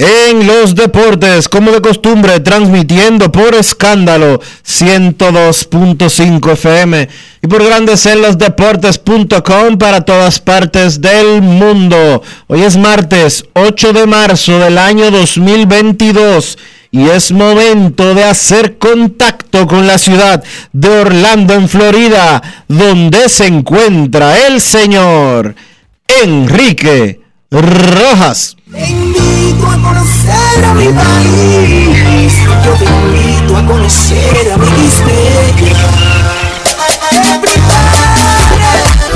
en los Deportes, como de costumbre, transmitiendo por escándalo 102.5 FM y por Grandes en los Deportes.com para todas partes del mundo. Hoy es martes 8 de marzo del año 2022 y es momento de hacer contacto con la ciudad de Orlando, en Florida, donde se encuentra el señor Enrique Rojas. Te invito a conocer a mi país. Yo te invito a conocer a mi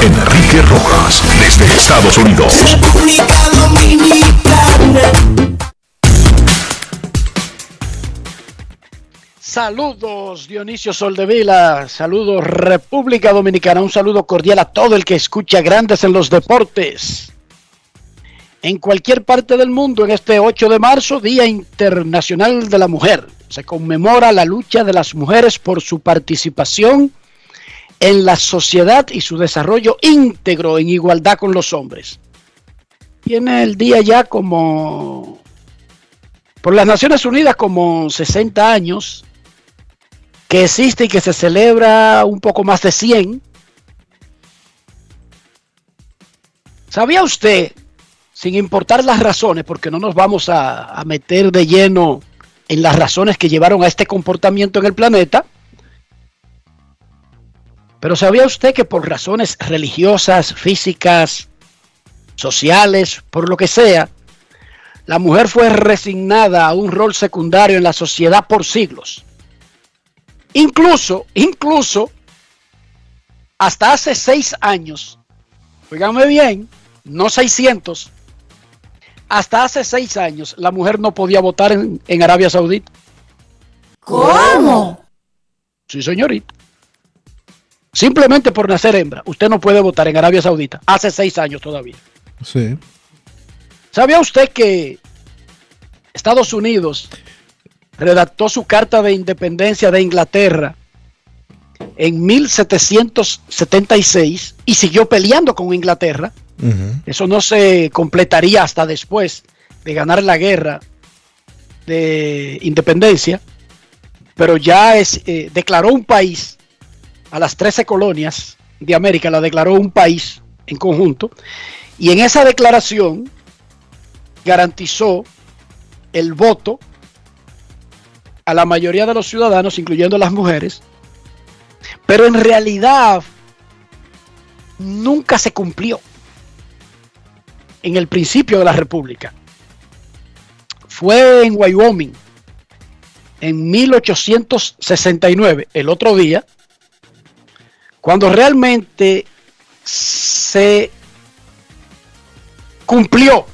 Enrique Rojas, desde Estados Unidos. República Dominicana. Saludos Dionisio Soldevila, saludos República Dominicana, un saludo cordial a todo el que escucha Grandes en los Deportes. En cualquier parte del mundo, en este 8 de marzo, Día Internacional de la Mujer, se conmemora la lucha de las mujeres por su participación en la sociedad y su desarrollo íntegro en igualdad con los hombres. Tiene el día ya como por las Naciones Unidas como 60 años que existe y que se celebra un poco más de 100. ¿Sabía usted, sin importar las razones, porque no nos vamos a, meter de lleno en las razones que llevaron a este comportamiento en el planeta, pero sabía usted que por razones religiosas, físicas, sociales, por lo que sea, la mujer fue resignada a un rol secundario en la sociedad por siglos? Incluso, incluso, hasta hace seis años, oígame bien, no 600, hasta hace seis años la mujer no podía votar en, en Arabia Saudita. ¿Cómo? Sí, señorita. Simplemente por nacer hembra, usted no puede votar en Arabia Saudita. Hace seis años todavía. Sí. ¿Sabía usted que Estados Unidos redactó su carta de independencia de Inglaterra en 1776 y siguió peleando con Inglaterra. Eso no se completaría hasta después de ganar la guerra de independencia, pero ya eh, declaró un país a las 13 colonias de América, la declaró un país en conjunto, y en esa declaración garantizó el voto a la mayoría de los ciudadanos, incluyendo las mujeres, pero en realidad nunca se cumplió en el principio de la República. Fue en Wyoming en 1869, el otro día, cuando realmente se cumplió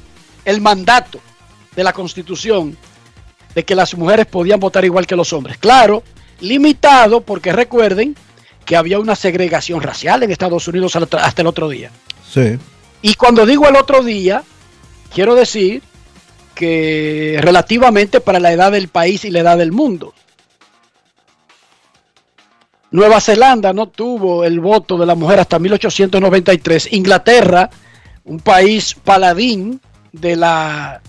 el mandato de la Constitución de que las mujeres podían votar igual que los hombres. Claro, limitado porque recuerden que había una segregación racial en Estados Unidos hasta el otro día. Sí. Y cuando digo el otro día, quiero decir que relativamente para la edad del país y la edad del mundo. Nueva Zelanda no tuvo el voto de la mujer hasta 1893. Inglaterra, un país paladín de la...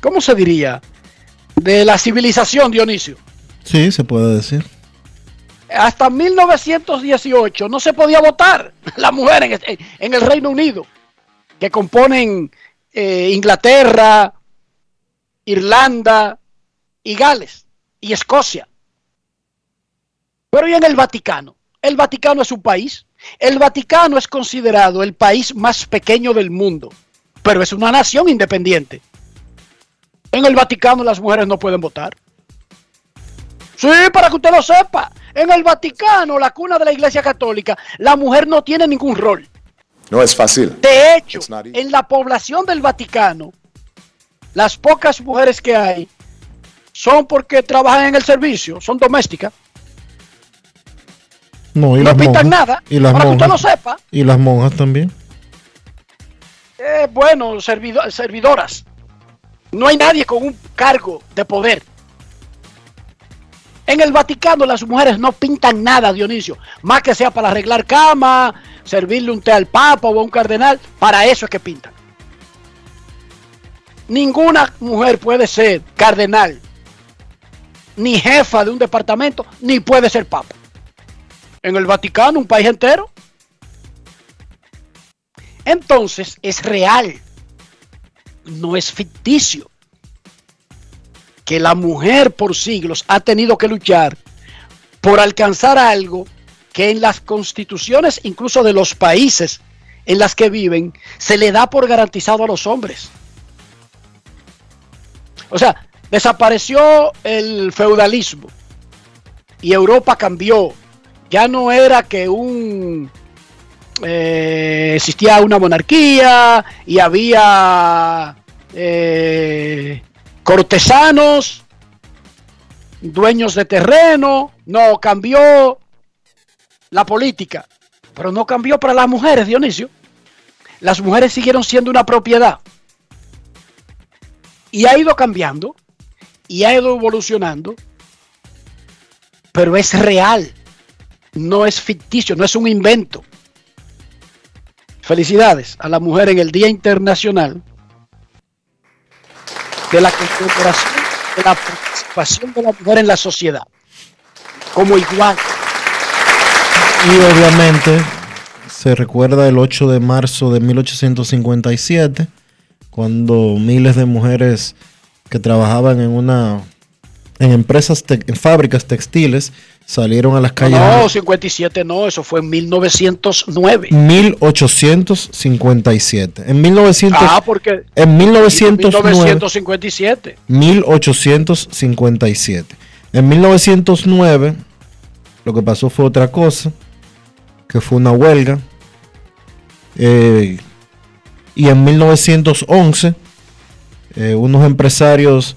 ¿Cómo se diría? De la civilización, Dionisio. Sí, se puede decir. Hasta 1918 no se podía votar la mujer en, en el Reino Unido, que componen eh, Inglaterra, Irlanda y Gales y Escocia. Pero ¿y en el Vaticano? El Vaticano es un país. El Vaticano es considerado el país más pequeño del mundo, pero es una nación independiente. En el Vaticano las mujeres no pueden votar. Sí, para que usted lo sepa. En el Vaticano, la cuna de la Iglesia Católica, la mujer no tiene ningún rol. No es fácil. De hecho, en la población del Vaticano, las pocas mujeres que hay son porque trabajan en el servicio, son domésticas. No, y no pintan nada. Y las para monjas, que usted lo sepa. Y las monjas también. Eh, bueno, servidoras. No hay nadie con un cargo de poder. En el Vaticano las mujeres no pintan nada, Dionisio. Más que sea para arreglar cama, servirle un té al papa o a un cardenal. Para eso es que pintan. Ninguna mujer puede ser cardenal, ni jefa de un departamento, ni puede ser papa en el Vaticano, un país entero. Entonces es real, no es ficticio, que la mujer por siglos ha tenido que luchar por alcanzar algo que en las constituciones incluso de los países en las que viven se le da por garantizado a los hombres. O sea, desapareció el feudalismo y Europa cambió ya no era que un eh, existía una monarquía y había eh, cortesanos, dueños de terreno, no cambió la política, pero no cambió para las mujeres, Dionisio. Las mujeres siguieron siendo una propiedad y ha ido cambiando y ha ido evolucionando, pero es real no es ficticio, no es un invento. Felicidades a la mujer en el Día Internacional de la conmemoración de la participación de la mujer en la sociedad como igual. Y obviamente se recuerda el 8 de marzo de 1857, cuando miles de mujeres que trabajaban en una en empresas, en fábricas textiles, salieron a las calles. No, 57 no, eso fue en 1909. 1857. En 1900, ah, porque en 1909, 1957. 1857. En 1909 lo que pasó fue otra cosa, que fue una huelga. Eh, y en 1911 eh, unos empresarios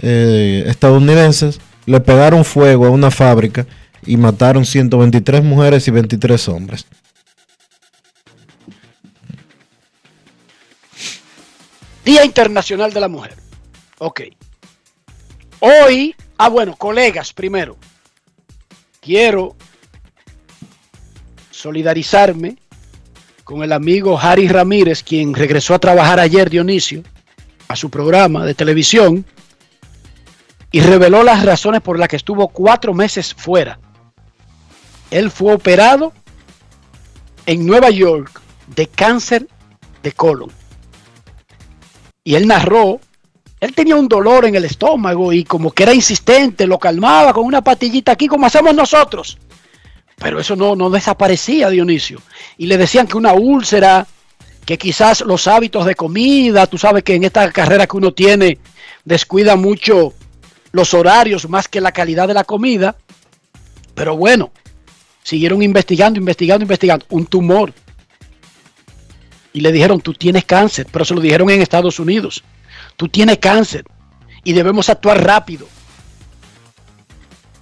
eh, estadounidenses le pegaron fuego a una fábrica y mataron 123 mujeres y 23 hombres. Día Internacional de la Mujer. Ok. Hoy, ah bueno, colegas, primero, quiero solidarizarme con el amigo Harry Ramírez, quien regresó a trabajar ayer, Dionisio, a su programa de televisión y reveló las razones por las que estuvo cuatro meses fuera. Él fue operado en Nueva York de cáncer de colon. Y él narró, él tenía un dolor en el estómago y como que era insistente, lo calmaba con una patillita aquí como hacemos nosotros. Pero eso no, no desaparecía, Dionisio. Y le decían que una úlcera, que quizás los hábitos de comida, tú sabes que en esta carrera que uno tiene descuida mucho los horarios más que la calidad de la comida. Pero bueno, siguieron investigando, investigando, investigando. Un tumor. Y le dijeron, tú tienes cáncer, pero se lo dijeron en Estados Unidos. Tú tienes cáncer. y debemos actuar rápido.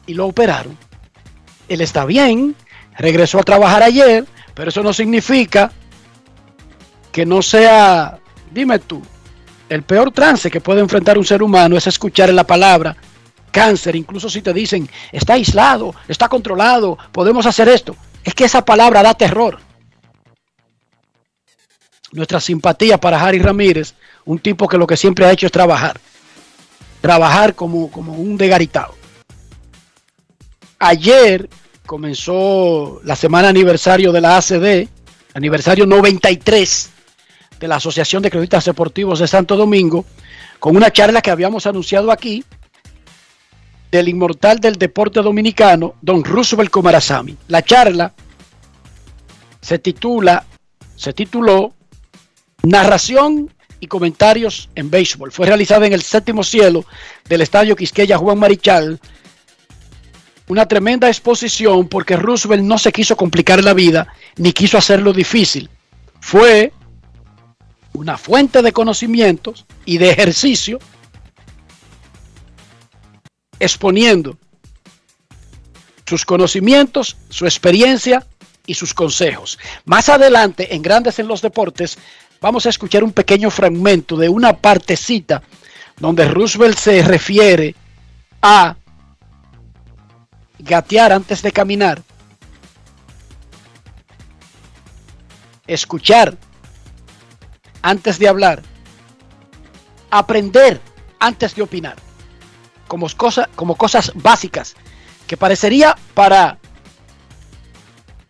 Y lo operaron. Él está bien, regresó a trabajar ayer, pero eso no significa que no sea, dime tú, el peor trance que puede enfrentar un ser humano es escuchar la palabra cáncer, incluso si te dicen, está aislado, está controlado, podemos hacer esto. Es que esa palabra da terror. Nuestra simpatía para Harry Ramírez, un tipo que lo que siempre ha hecho es trabajar. Trabajar como, como un degaritado. Ayer comenzó la semana aniversario de la ACD, aniversario 93 de la Asociación de Credistas Deportivos de Santo Domingo, con una charla que habíamos anunciado aquí del inmortal del deporte dominicano, don Roosevelt Comarazami. La charla se titula, se tituló Narración y comentarios en béisbol. Fue realizada en el séptimo cielo del Estadio Quisqueya Juan Marichal. Una tremenda exposición porque Roosevelt no se quiso complicar la vida ni quiso hacerlo difícil. Fue una fuente de conocimientos y de ejercicio exponiendo sus conocimientos, su experiencia y sus consejos. Más adelante, en Grandes en los Deportes, vamos a escuchar un pequeño fragmento de una partecita donde Roosevelt se refiere a gatear antes de caminar, escuchar antes de hablar, aprender antes de opinar como, como cosas básicas que parecería para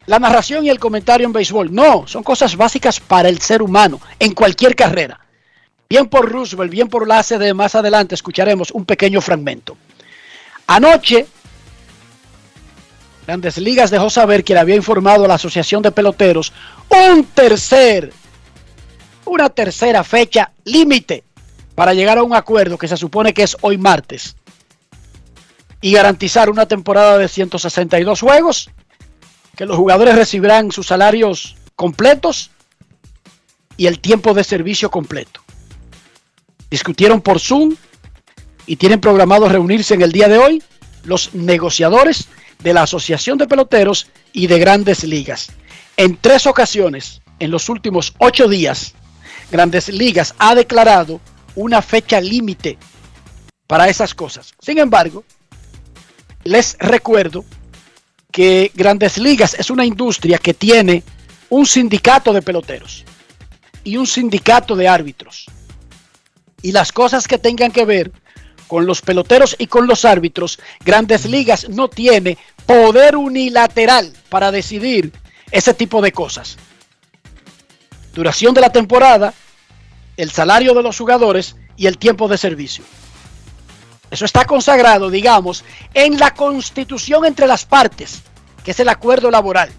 la narración y el comentario en béisbol. No, son cosas básicas para el ser humano en cualquier carrera. Bien por Roosevelt, bien por la ACD, más adelante escucharemos un pequeño fragmento. Anoche, Grandes Ligas dejó saber que le había informado a la Asociación de Peloteros un tercer, una tercera fecha límite para llegar a un acuerdo que se supone que es hoy martes y garantizar una temporada de 162 juegos, que los jugadores recibirán sus salarios completos y el tiempo de servicio completo. Discutieron por Zoom y tienen programado reunirse en el día de hoy los negociadores de la Asociación de Peloteros y de Grandes Ligas. En tres ocasiones, en los últimos ocho días, Grandes Ligas ha declarado una fecha límite para esas cosas. Sin embargo, les recuerdo que Grandes Ligas es una industria que tiene un sindicato de peloteros y un sindicato de árbitros. Y las cosas que tengan que ver con los peloteros y con los árbitros, Grandes Ligas no tiene poder unilateral para decidir ese tipo de cosas. Duración de la temporada, el salario de los jugadores y el tiempo de servicio. Eso está consagrado, digamos, en la constitución entre las partes, que es el acuerdo laboral.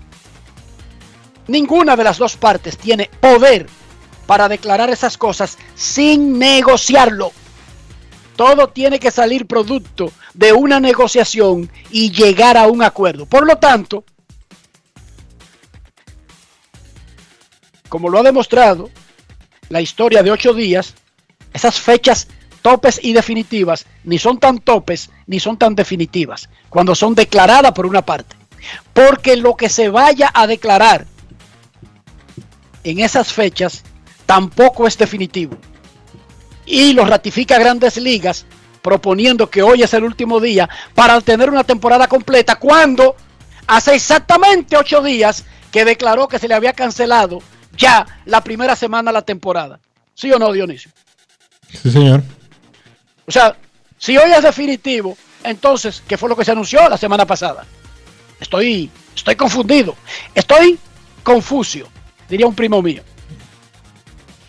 Ninguna de las dos partes tiene poder para declarar esas cosas sin negociarlo. Todo tiene que salir producto de una negociación y llegar a un acuerdo. Por lo tanto, como lo ha demostrado la historia de ocho días, esas fechas topes y definitivas ni son tan topes ni son tan definitivas cuando son declaradas por una parte. Porque lo que se vaya a declarar en esas fechas tampoco es definitivo. Y lo ratifica Grandes Ligas proponiendo que hoy es el último día para tener una temporada completa cuando hace exactamente ocho días que declaró que se le había cancelado ya la primera semana de la temporada. ¿Sí o no, Dionisio? Sí, señor. O sea, si hoy es definitivo, entonces, ¿qué fue lo que se anunció la semana pasada? Estoy, estoy confundido. Estoy confuso, diría un primo mío.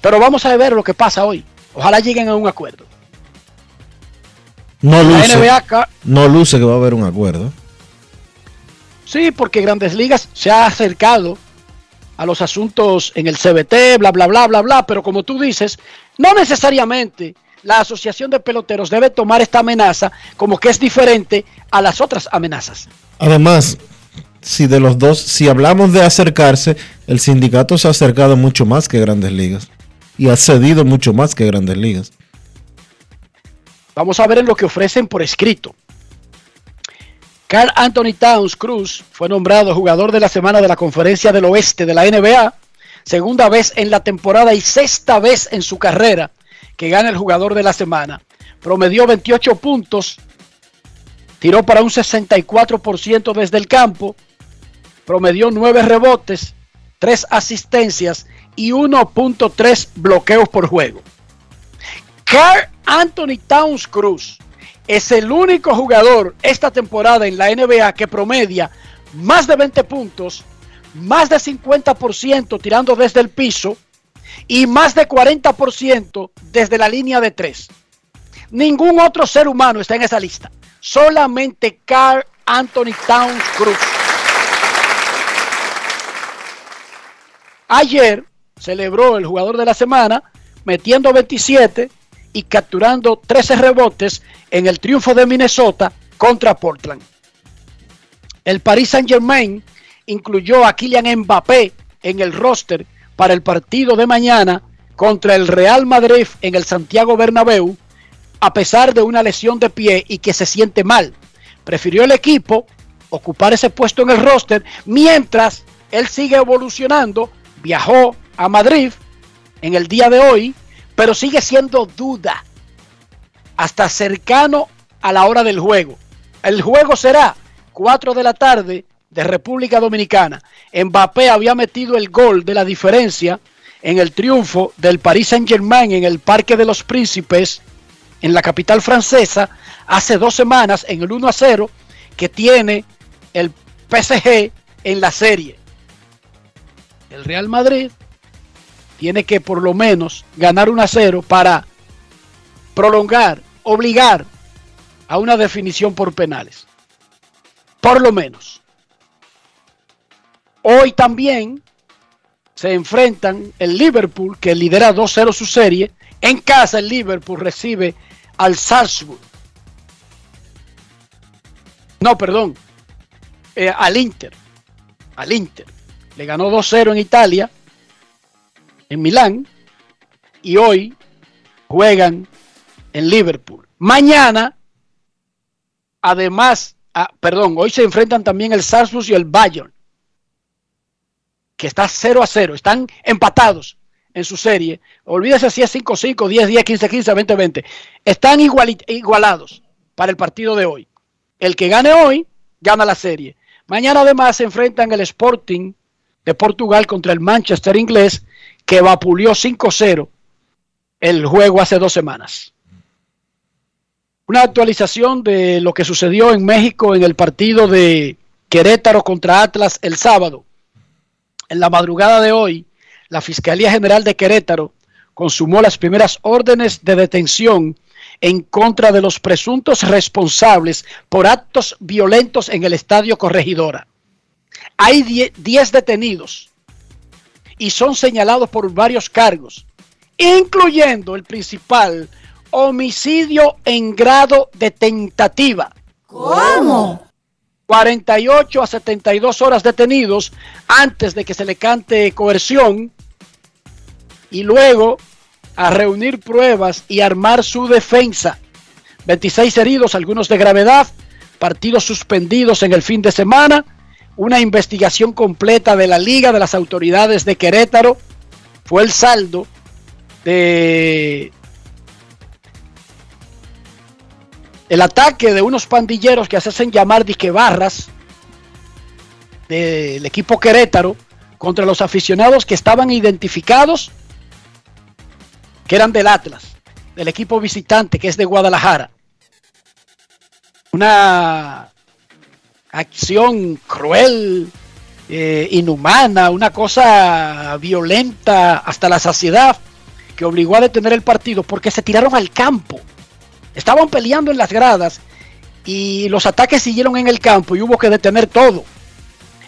Pero vamos a ver lo que pasa hoy. Ojalá lleguen a un acuerdo. No luce, no luce que va a haber un acuerdo. Sí, porque Grandes Ligas se ha acercado a los asuntos en el CBT, bla, bla, bla, bla, bla, pero como tú dices, no necesariamente la Asociación de Peloteros debe tomar esta amenaza como que es diferente a las otras amenazas. Además, si de los dos, si hablamos de acercarse, el sindicato se ha acercado mucho más que Grandes Ligas y ha cedido mucho más que Grandes Ligas. Vamos a ver en lo que ofrecen por escrito. Carl Anthony Towns Cruz fue nombrado jugador de la semana de la Conferencia del Oeste de la NBA, segunda vez en la temporada y sexta vez en su carrera que gana el jugador de la semana. Promedió 28 puntos, tiró para un 64% desde el campo, promedió 9 rebotes, 3 asistencias y 1.3 bloqueos por juego. Carl Anthony Towns Cruz es el único jugador esta temporada en la NBA que promedia más de 20 puntos, más de 50% tirando desde el piso y más de 40% desde la línea de 3. Ningún otro ser humano está en esa lista. Solamente Carl Anthony Towns Cruz. Ayer celebró el jugador de la semana metiendo 27 y capturando 13 rebotes en el triunfo de Minnesota contra Portland. El Paris Saint Germain incluyó a Kylian Mbappé en el roster para el partido de mañana contra el Real Madrid en el Santiago Bernabéu, a pesar de una lesión de pie y que se siente mal. Prefirió el equipo ocupar ese puesto en el roster mientras él sigue evolucionando. Viajó a Madrid en el día de hoy pero sigue siendo duda hasta cercano a la hora del juego. El juego será 4 de la tarde de República Dominicana. Mbappé había metido el gol de la diferencia en el triunfo del Paris Saint-Germain en el Parque de los Príncipes, en la capital francesa, hace dos semanas en el 1 a 0 que tiene el PSG en la serie. El Real Madrid tiene que por lo menos ganar un a cero para prolongar, obligar a una definición por penales. Por lo menos. Hoy también se enfrentan el Liverpool, que lidera 2-0 su serie. En casa el Liverpool recibe al Salzburg. No, perdón. Eh, al Inter. Al Inter. Le ganó 2-0 en Italia en Milán y hoy juegan en Liverpool. Mañana, además, ah, perdón, hoy se enfrentan también el Salzburg y el Bayern, que está 0 a 0, están empatados en su serie. Olvídese si es 5-5, 10-10, 15-15, 20-20. Están igualados para el partido de hoy. El que gane hoy, gana la serie. Mañana además se enfrentan el Sporting de Portugal contra el Manchester inglés que vapuleó 5-0 el juego hace dos semanas. Una actualización de lo que sucedió en México en el partido de Querétaro contra Atlas el sábado. En la madrugada de hoy, la Fiscalía General de Querétaro consumó las primeras órdenes de detención en contra de los presuntos responsables por actos violentos en el estadio Corregidora. Hay 10 detenidos y son señalados por varios cargos, incluyendo el principal, homicidio en grado de tentativa. ¿Cómo? 48 a 72 horas detenidos antes de que se le cante coerción y luego a reunir pruebas y armar su defensa. 26 heridos, algunos de gravedad, partidos suspendidos en el fin de semana una investigación completa de la Liga de las Autoridades de Querétaro. Fue el saldo de el ataque de unos pandilleros que se hacen llamar disque barras del equipo Querétaro contra los aficionados que estaban identificados que eran del Atlas, del equipo visitante que es de Guadalajara. Una acción cruel, eh, inhumana, una cosa violenta hasta la saciedad que obligó a detener el partido porque se tiraron al campo. Estaban peleando en las gradas y los ataques siguieron en el campo y hubo que detener todo.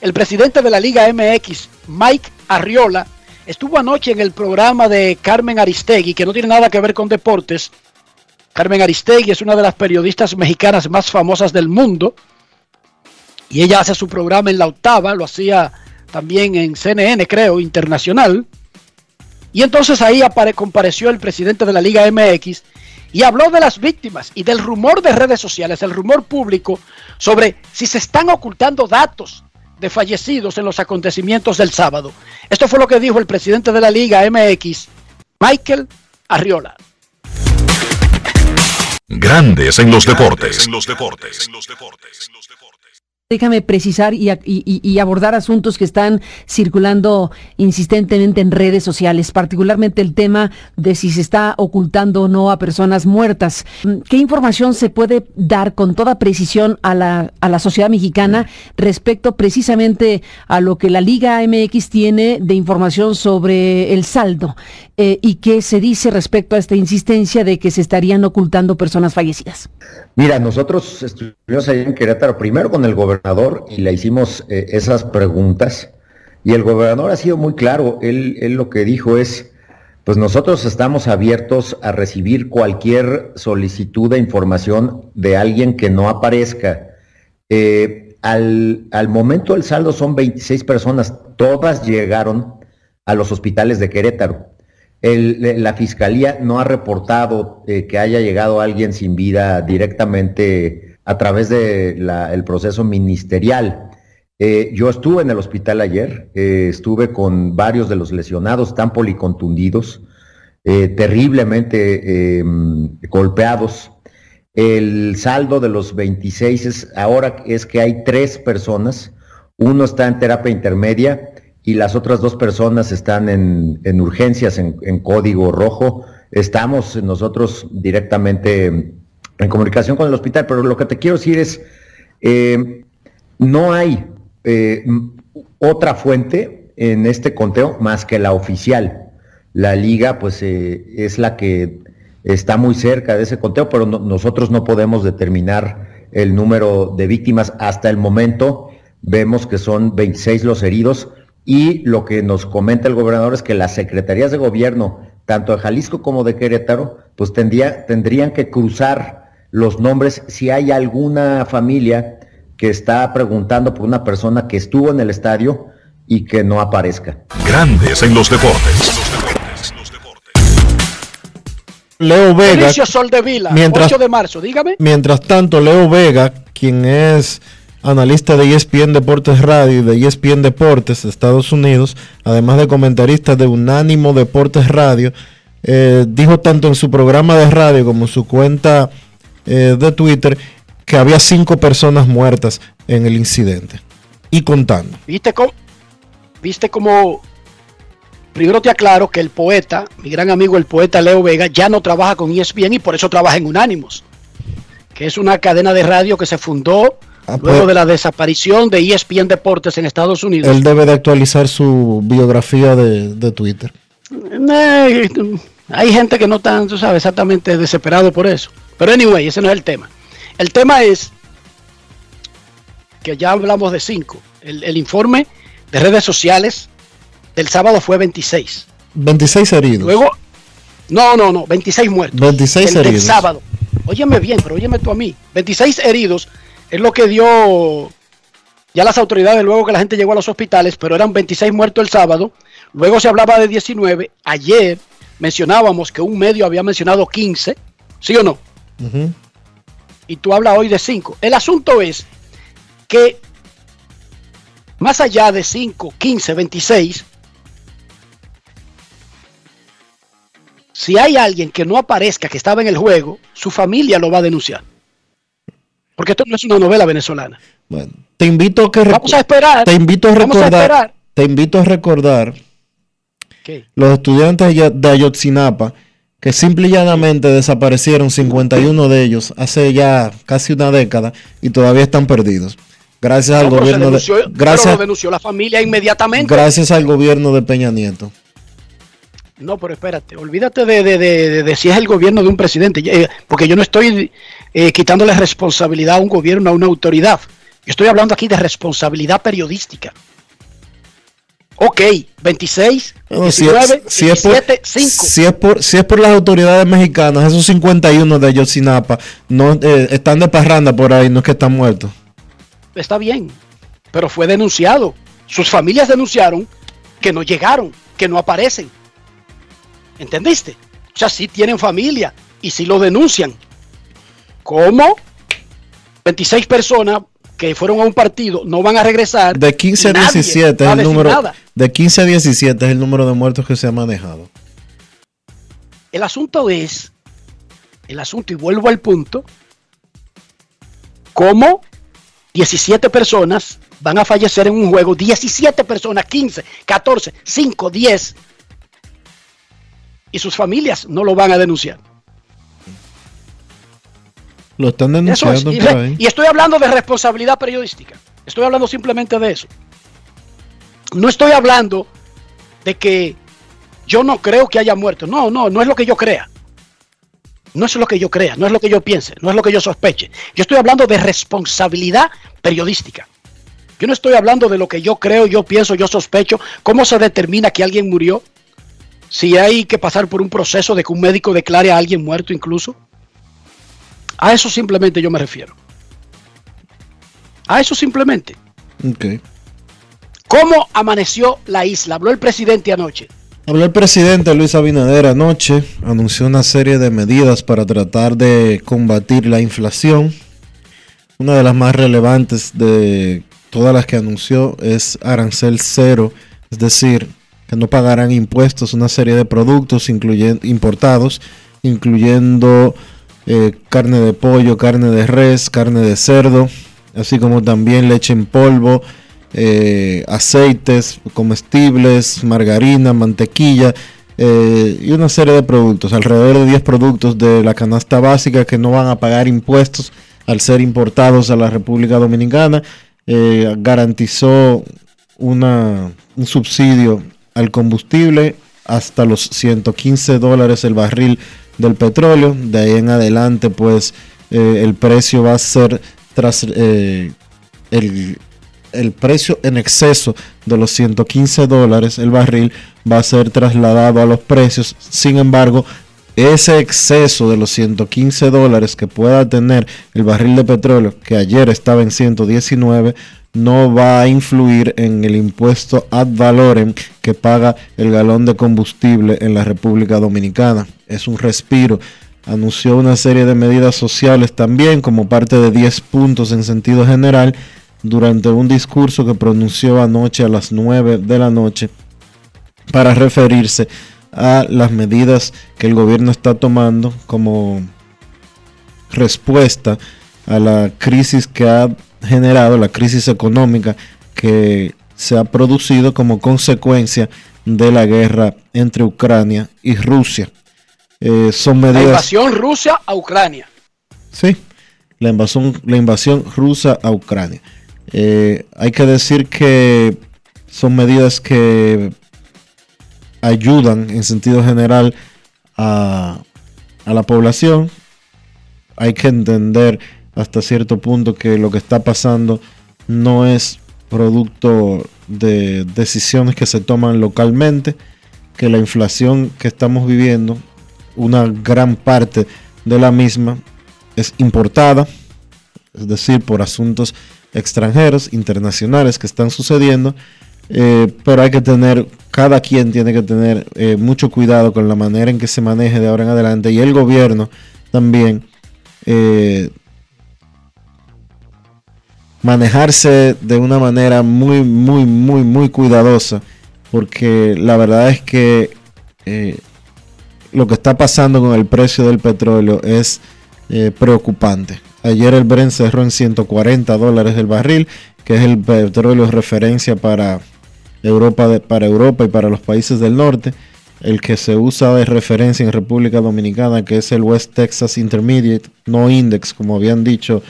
El presidente de la Liga MX, Mike Arriola, estuvo anoche en el programa de Carmen Aristegui, que no tiene nada que ver con deportes. Carmen Aristegui es una de las periodistas mexicanas más famosas del mundo y ella hace su programa en la octava, lo hacía también en CNN, creo, internacional. Y entonces ahí compareció el presidente de la Liga MX y habló de las víctimas y del rumor de redes sociales, el rumor público sobre si se están ocultando datos de fallecidos en los acontecimientos del sábado. Esto fue lo que dijo el presidente de la Liga MX, Michael Arriola. Grandes en los deportes. Déjame precisar y, abordar asuntos que están circulando insistentemente en redes sociales, particularmente el tema de si se está ocultando o no a personas muertas. ¿Qué información se puede dar con toda precisión a la, a la sociedad mexicana respecto precisamente a lo que la Liga MX tiene de información sobre el saldo eh, y qué se dice respecto a esta insistencia de que se estarían ocultando personas fallecidas? Mira, nosotros estuvimos ahí en Querétaro primero con el gobernador y le hicimos eh, esas preguntas y el gobernador ha sido muy claro, él, lo que dijo es, pues nosotros estamos abiertos a recibir cualquier solicitud de información de alguien que no aparezca. Eh, al, al, momento el saldo son 26 personas, todas llegaron a los hospitales de Querétaro la fiscalía no ha reportado eh, que haya llegado alguien sin vida directamente a través del proceso ministerial. Eh, yo estuve en el hospital ayer, eh, estuve con varios de los lesionados, están policontundidos, terriblemente em, golpeados. El saldo de los 26 es, ahora es que hay tres personas, uno está en terapia intermedia y las otras dos personas están en, urgencias en, código rojo. Estamos nosotros directamente en comunicación con el hospital, pero lo que te quiero decir es, eh, no hay eh, otra fuente en este conteo más que la oficial. La liga pues eh, es la que está muy cerca de ese conteo, pero nosotros no podemos determinar el número de víctimas hasta el momento. Vemos que son 26 los heridos y lo que nos comenta el gobernador es que las secretarías de gobierno, tanto de Jalisco como de Querétaro, pues tendrían que cruzar los nombres si hay alguna familia que está preguntando por una persona que estuvo en el estadio y que no aparezca. Grandes en los deportes. Leo Vega. Sol de Vila, mientras, 8 de marzo, dígame. Mientras tanto, Leo Vega, quien es analista de ESPN Deportes Radio y de ESPN Deportes de Estados Unidos, además de comentarista de Unánimo Deportes Radio, eh, dijo tanto en su programa de radio como en su cuenta eh, de Twitter que había cinco personas muertas en el incidente. Y contando. ¿Viste cómo? ¿Viste cómo? Primero te aclaro que el poeta, mi gran amigo el poeta Leo Vega, ya no trabaja con ESPN y por eso trabaja en Unánimos, que es una cadena de radio que se fundó Ah, Luego pues, de la desaparición de ESPN Deportes en Estados Unidos. Él debe de actualizar su biografía de, Twitter. Eh, hay gente que no está, tú sabes, exactamente desesperado por eso. Pero anyway, ese no es el tema. El tema es que ya hablamos de cinco. El, informe de redes sociales del sábado fue 26. 26 heridos. Luego, no, no, no, 26 muertos. 26 heridos. El sábado. Óyeme bien, pero óyeme tú a mí. 26 heridos es lo que dio ya las autoridades luego que la gente llegó a los hospitales, pero eran 26 muertos el sábado. Luego se hablaba de 19. Ayer mencionábamos que un medio había mencionado 15, ¿sí o no? Y tú hablas hoy de 5. El asunto es que más allá de 5, 15, 26, si hay alguien que no aparezca que estaba en el juego, su familia lo va a denunciar. Porque esto no es una novela venezolana. Bueno, te invito a que vamos a esperar. Te invito a recordar. Te invito a recordar los estudiantes de Ayotzinapa que simple y llanamente desaparecieron 51 de ellos hace ya casi una década y todavía están perdidos. Gracias al gobierno de gracias denunció la familia inmediatamente. Gracias al gobierno de Peña Nieto. No, pero espérate, olvídate de, de, si es el gobierno de un presidente, eh, porque yo no estoy eh, quitándole responsabilidad a un gobierno, a una autoridad. Yo estoy hablando aquí de responsabilidad periodística. Ok, 26, 19, si es, 17, 5. Si es, por, si es por las autoridades mexicanas, esos 51 de Ayotzinapa no, eh, están de parranda por ahí, no es que están muertos. Está bien, pero fue denunciado. Sus familias denunciaron que no llegaron, que no aparecen. ¿Entendiste? O sea, sí tienen familia y si lo denuncian. ¿Cómo? 26 personas que fueron a un partido no van a regresar. De 15 a 17 es el número de 15 a 17 es el número de muertos que se ha manejado. El asunto es el asunto y vuelvo al punto cómo 17 personas van a fallecer en un juego, 17 personas, 15, 14, 5, 10 y sus familias no lo van a denunciar. Lo están denunciando. Y, estoy hablando de responsabilidad periodística. Estoy hablando simplemente de eso. No estoy hablando de que yo no creo que haya muerto. No, no, no es lo que yo crea. No es lo que yo crea, no es lo que yo piense, no es lo que yo sospeche. Yo estoy hablando de responsabilidad periodística. Yo no estoy hablando de lo que yo creo, yo pienso, yo sospecho. ¿Cómo se determina que alguien murió? Si hay que pasar por un proceso de que un médico declare a alguien muerto incluso. A eso simplemente yo me refiero. A eso simplemente. Okay. ¿Cómo amaneció la isla? Habló el presidente anoche. Habló el presidente Luis Abinader anoche, anunció una serie de medidas para tratar de combatir la inflación. Una de las más relevantes de todas las que anunció es arancel cero, es decir, que no pagarán impuestos una serie de productos incluyendo, importados, incluyendo eh, carne de pollo, carne de res, carne de cerdo, así como también leche en polvo, eh, aceites comestibles, margarina, mantequilla eh, y una serie de productos, alrededor de 10 productos de la canasta básica que no van a pagar impuestos al ser importados a la República Dominicana. garantizó una, un subsidio al combustible hasta los 115 dólares el barril del petróleo. De ahí en adelante, pues eh, el precio va a ser tras eh, el, el, precio en exceso de los 115 dólares el barril va a ser trasladado a los precios. Sin embargo, ese exceso de los 115 dólares que pueda tener el barril de petróleo, que ayer estaba en 119, no va a influir en el impuesto ad valorem que paga el galón de combustible en la República Dominicana. Es un respiro. Anunció una serie de medidas sociales también como parte de 10 puntos en sentido general durante un discurso que pronunció anoche a las 9 de la noche para referirse a las medidas que el gobierno está tomando como respuesta a la crisis que ha generado, la crisis económica que se ha producido como consecuencia de la guerra entre Ucrania y Rusia. Eh, son medidas... La invasión rusa a Ucrania. Sí, la invasión, la invasión rusa a Ucrania. Eh, hay que decir que son medidas que ayudan en sentido general a, a la población. Hay que entender hasta cierto punto que lo que está pasando no es producto de decisiones que se toman localmente, que la inflación que estamos viviendo, una gran parte de la misma es importada, es decir, por asuntos extranjeros, internacionales que están sucediendo, eh, pero hay que tener, cada quien tiene que tener eh, mucho cuidado con la manera en que se maneje de ahora en adelante y el gobierno también eh, manejarse de una manera muy, muy, muy, muy cuidadosa, porque la verdad es que eh, lo que está pasando con el precio del petróleo es eh, preocupante. Ayer el Brent cerró en 140 dólares el barril, que es el petróleo referencia para Europa, para Europa y para los países del norte. El que se usa de referencia en República Dominicana, que es el West Texas Intermediate, no Index, como habían dicho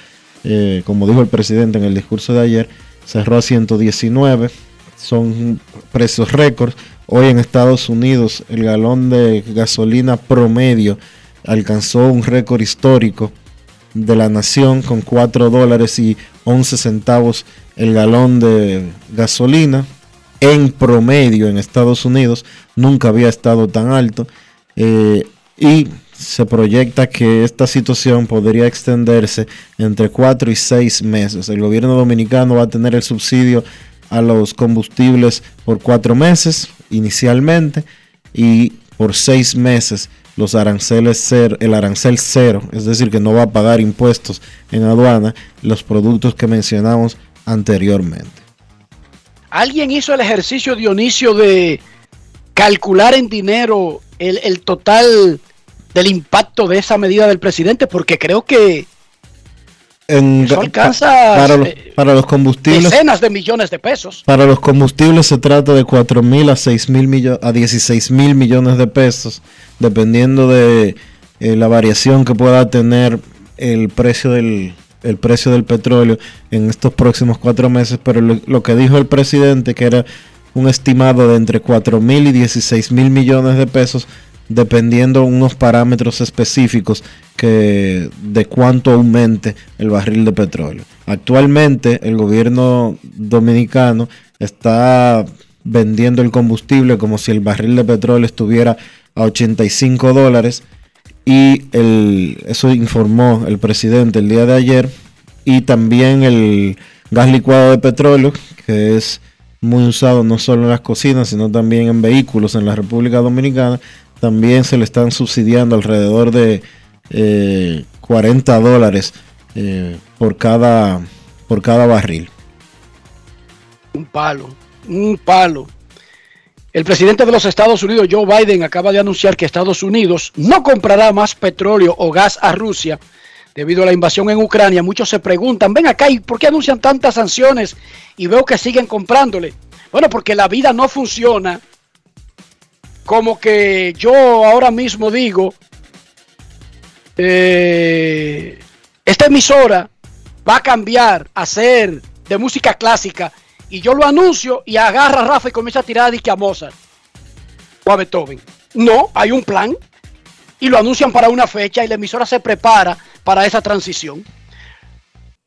eh, como dijo el presidente en el discurso de ayer, cerró a 119, son precios récords. Hoy en Estados Unidos el galón de gasolina promedio alcanzó un récord histórico de la nación con 4 dólares y 11 centavos el galón de gasolina. En promedio en Estados Unidos nunca había estado tan alto. Eh, y se proyecta que esta situación podría extenderse entre 4 y 6 meses. El gobierno dominicano va a tener el subsidio a los combustibles por 4 meses inicialmente y por 6 meses los aranceles cero, el arancel cero, es decir, que no va a pagar impuestos en aduana los productos que mencionamos anteriormente. ¿Alguien hizo el ejercicio, Dionisio, de calcular en dinero el, el total del impacto de esa medida del presidente? Porque creo que En- eso alcanza para, los, eh, para los combustibles decenas de millones de pesos. Para los combustibles se trata de 4 mil a 6 mil millones a 16 mil millones de pesos, dependiendo de eh, la variación que pueda tener el precio del el precio del petróleo en estos próximos cuatro meses. Pero lo, lo que dijo el presidente que era un estimado de entre 4 mil y 16 mil millones de pesos, dependiendo unos parámetros específicos que de cuánto aumente el barril de petróleo. Actualmente el gobierno dominicano está vendiendo el combustible como si el barril de petróleo estuviera a 85 dólares y eso informó el presidente el día de ayer y también el gas licuado de petróleo que es muy usado no solo en las cocinas sino también en vehículos en la República Dominicana también se le están subsidiando alrededor de eh, 40 dólares eh, por cada por cada barril Un palo, un palo. El presidente de los Estados Unidos, Joe Biden, acaba de anunciar que Estados Unidos no comprará más petróleo o gas a Rusia debido a la invasión en Ucrania. Muchos se preguntan, ven acá, ¿y por qué anuncian tantas sanciones? Y veo que siguen comprándole. Bueno, porque la vida no funciona como que yo ahora mismo digo, eh, esta emisora va a cambiar a ser de música clásica y yo lo anuncio y agarra a Rafa y comienza a tirar disque a Mozart o a Beethoven. No, hay un plan y lo anuncian para una fecha y la emisora se prepara para esa transición.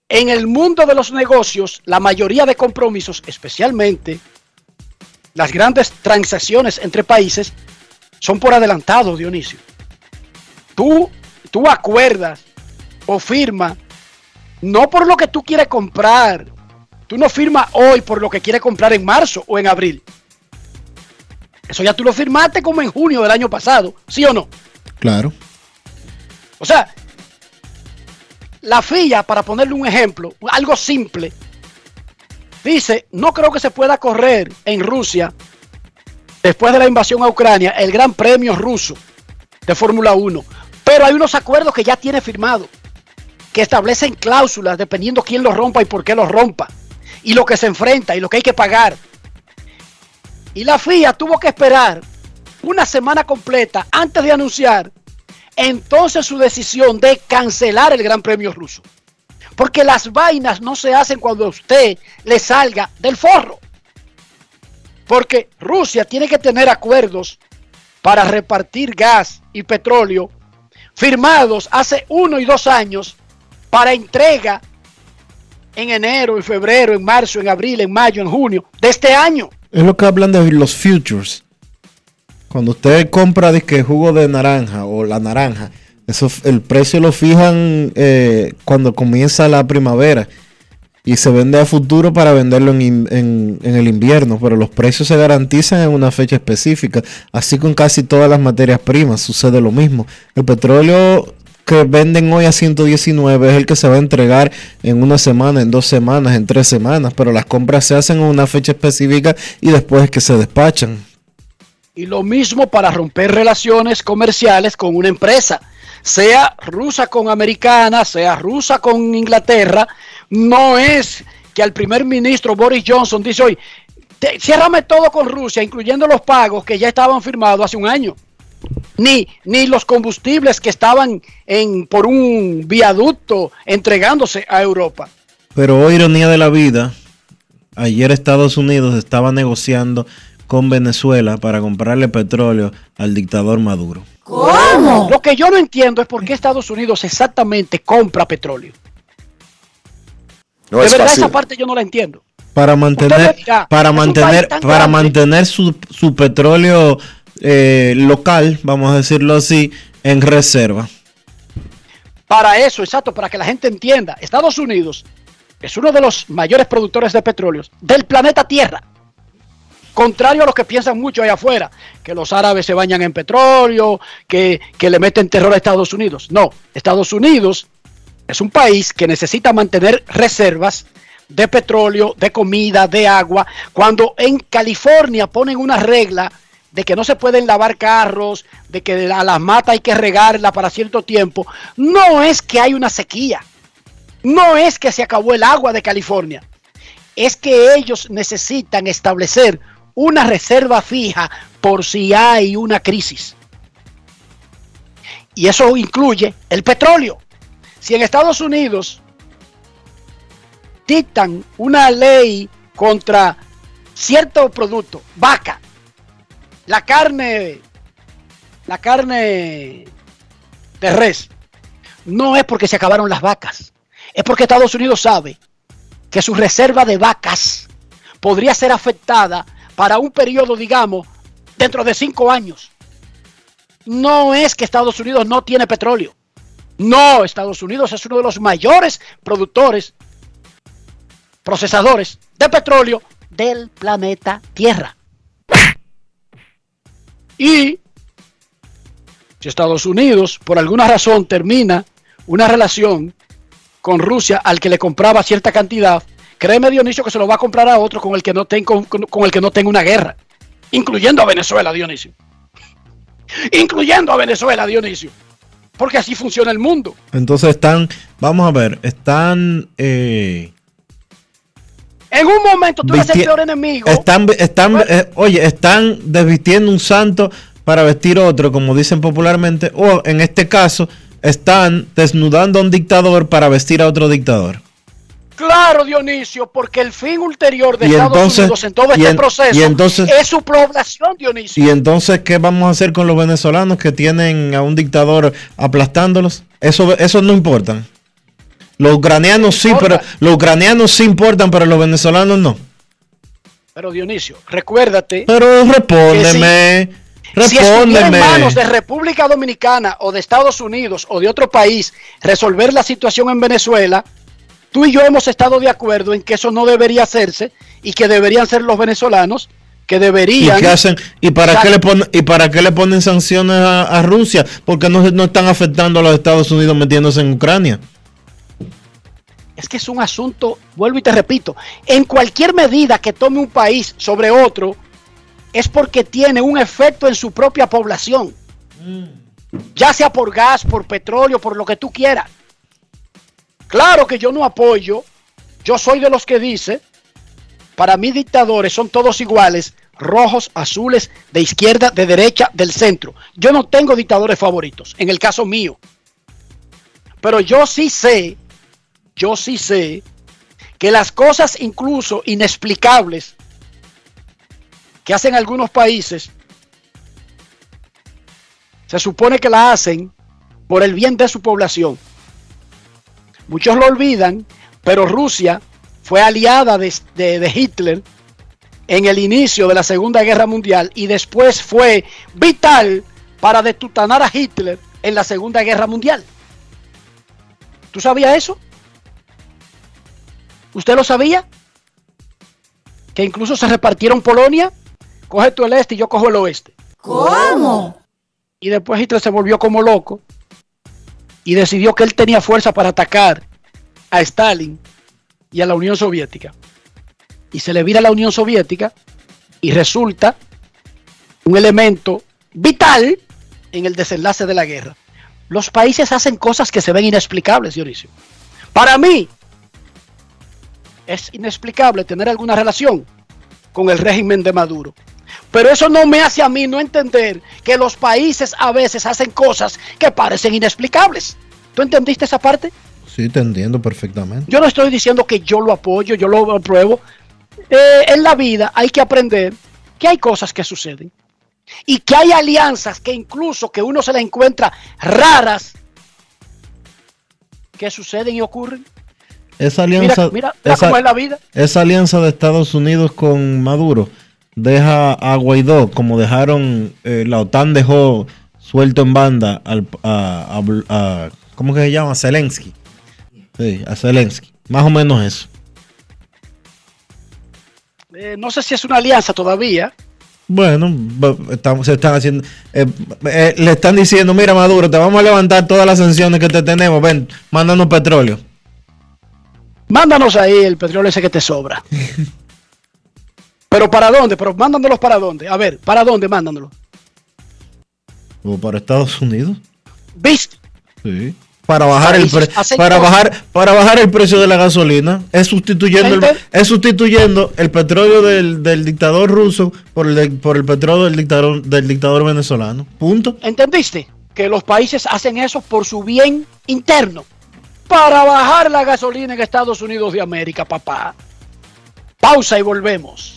En el mundo de los negocios, la mayoría de compromisos, especialmente las grandes transacciones entre países, son por adelantado, Dionisio. Tú, tú acuerdas o firmas no por lo que tú quieres comprar. Tú no firmas hoy por lo que quieres comprar en marzo o en abril. Eso ya tú lo firmaste como en junio del año pasado, ¿sí o no? claro O sea, la FIA, para ponerle un ejemplo, algo simple, dice, no creo que se pueda correr en Rusia, después de la invasión a Ucrania, el Gran Premio ruso de Fórmula 1. Pero hay unos acuerdos que ya tiene firmado, que establecen cláusulas dependiendo quién los rompa y por qué los rompa, y lo que se enfrenta y lo que hay que pagar. Y la FIA tuvo que esperar una semana completa antes de anunciar entonces su decisión de cancelar el Gran Premio ruso. Porque las vainas no se hacen cuando a usted le salga del forro. Porque Rusia tiene que tener acuerdos para repartir gas y petróleo firmados hace uno y dos años para entrega en enero, en febrero, en marzo, en abril, en mayo, en junio de este año. Es lo que hablan de los futures. Cuando usted compra disque jugo de naranja o la naranja, eso el precio lo fijan eh, cuando comienza la primavera y se vende a futuro para venderlo en, el invierno, pero los precios se garantizan en una fecha específica. Así con casi todas las materias primas sucede lo mismo. El petróleo que venden hoy a 119 es el que se va a entregar en una semana, en dos semanas, en tres semanas, pero las compras se hacen en una fecha específica y después es que se despachan. Y lo mismo para romper relaciones comerciales con una empresa, sea rusa con americana, sea rusa con Inglaterra. No es que al primer ministro Boris Johnson dice hoy, "Te- ciérrame todo con Rusia, incluyendo los pagos que ya estaban firmados hace un año. Ni, ni los combustibles que estaban en, por un viaducto entregándose a Europa. Pero oh, ironía de la vida, ayer Estados Unidos estaba negociando con Venezuela para comprarle petróleo al dictador Maduro. Lo que yo no entiendo es por qué Estados Unidos exactamente compra petróleo. No de es verdad fácil. esa parte yo no la entiendo. Para mantener, dirá, para mantener, para grande. mantener su, su petróleo eh, local, vamos a decirlo así, en reserva. Para eso, exacto, para que la gente entienda, Estados Unidos es uno de los mayores productores de petróleo del planeta Tierra. Contrario a lo que piensan muchos allá afuera, que los árabes se bañan en petróleo, que, que le meten terror a Estados Unidos. No, Estados Unidos es un país que necesita mantener reservas de petróleo, de comida, de agua. Cuando en California ponen una regla de que no se pueden lavar carros, de que a las matas hay que regarla para cierto tiempo, no es que hay una sequía, no es que se acabó el agua de California, es que ellos necesitan establecer una reserva fija por si hay una crisis. Y eso incluye el petróleo. Si en Estados Unidos dictan una ley contra cierto producto, vaca, la carne, la carne de res, no es porque se acabaron las vacas, es porque Estados Unidos sabe que su reserva de vacas podría ser afectada para un periodo, digamos, dentro de cinco años. No es que Estados Unidos no tiene petróleo. No, Estados Unidos es uno de los mayores productores, procesadores de petróleo del planeta Tierra. Y si Estados Unidos por alguna razón termina una relación con Rusia al que le compraba cierta cantidad, créeme Dionisio que se lo va a comprar a otro con el que no tenga, con, con el que no tenga una guerra, incluyendo a Venezuela, Dionisio. Incluyendo a Venezuela, Dionisio. Porque así funciona el mundo. Entonces están, vamos a ver, están... Eh, en un momento tú eres el peor enemigo. Están, están, eh, oye, están desvistiendo un santo para vestir otro, como dicen popularmente, o en este caso, están desnudando a un dictador para vestir a otro dictador. Claro, Dionisio, porque el fin ulterior de Estados Unidos en todo este proceso es su población, Dionisio. ¿Y entonces qué vamos a hacer con los venezolanos que tienen a un dictador aplastándolos? Eso, eso no importa. Los ucranianos sí, pero los ucranianos sí importan, pero los venezolanos no. Pero Dionisio, recuérdate. Pero respóndeme. Si, en manos de República Dominicana o de Estados Unidos o de otro país resolver la situación en Venezuela, tú y yo hemos estado de acuerdo en que eso no debería hacerse y que deberían ser los venezolanos que deberían. ¿Y qué hacen? ¿Y para qué le ponen y para qué le ponen sanciones a, Rusia? Porque no, no están afectando a los Estados Unidos metiéndose en Ucrania. Es que es un asunto, vuelvo y te repito, en cualquier medida que tome un país sobre otro, es porque tiene un efecto en su propia población. Mm. Ya sea por gas, por petróleo, por lo que tú quieras. Claro que yo no apoyo, yo soy de los que dice, para mí dictadores son todos iguales, rojos, azules, de izquierda, de derecha, del centro. Yo no tengo dictadores favoritos, en el caso mío. Pero yo sí sé, yo sí sé que las cosas incluso inexplicables que hacen algunos países, se supone que la hacen por el bien de su población. Muchos lo olvidan, pero Rusia fue aliada de, Hitler en el inicio de la Segunda Guerra Mundial y después fue vital para detutanar a Hitler en la Segunda Guerra Mundial. ¿Tú sabías eso? ¿Usted lo sabía? Que incluso se repartieron Polonia. Coge tú el este y yo cojo el oeste. ¿Cómo? Y después Hitler se volvió como loco y decidió que él tenía fuerza para atacar a Stalin y a la Unión Soviética. Y se le vira a la Unión Soviética y resulta un elemento vital en el desenlace de la guerra. Los países hacen cosas que se ven inexplicables, Dionisio. Para mí, es inexplicable tener alguna relación con el régimen de Maduro. Pero eso no me hace a mí no entender que los países a veces hacen cosas que parecen inexplicables. ¿Tú entendiste esa parte? Sí, te entiendo perfectamente. Yo no estoy diciendo que yo lo apoyo, yo lo apruebo. Eh, en la vida hay que aprender que hay cosas que suceden y que hay alianzas que incluso que uno se la encuentra raras que suceden y ocurren. Esa alianza, mira, cómo es la vida. Esa alianza de Estados Unidos con Maduro deja a Guaidó, como dejaron, eh, la OTAN dejó suelto en banda al, a ¿Cómo que se llama? Zelensky. Sí, a Zelensky. Más o menos eso. Eh, no sé si es una alianza todavía. Bueno, estamos, se están haciendo, eh, eh, le están diciendo, mira Maduro, te vamos a levantar todas las sanciones que te tenemos, ven, mándanos petróleo. Mándanos ahí el petróleo ese que te sobra. Pero ¿para dónde? Pero mándanos para dónde. A ver, ¿para dónde mándanos? ¿O para Estados Unidos? ¿Viste? Sí para bajar el para bajar para bajar el precio de la gasolina es sustituyendo el, es sustituyendo el petróleo del, dictador ruso por el por el petróleo del dictador del dictador venezolano punto entendiste que los países hacen eso por su bien interno para bajar la gasolina en Estados Unidos de América papá pausa y volvemos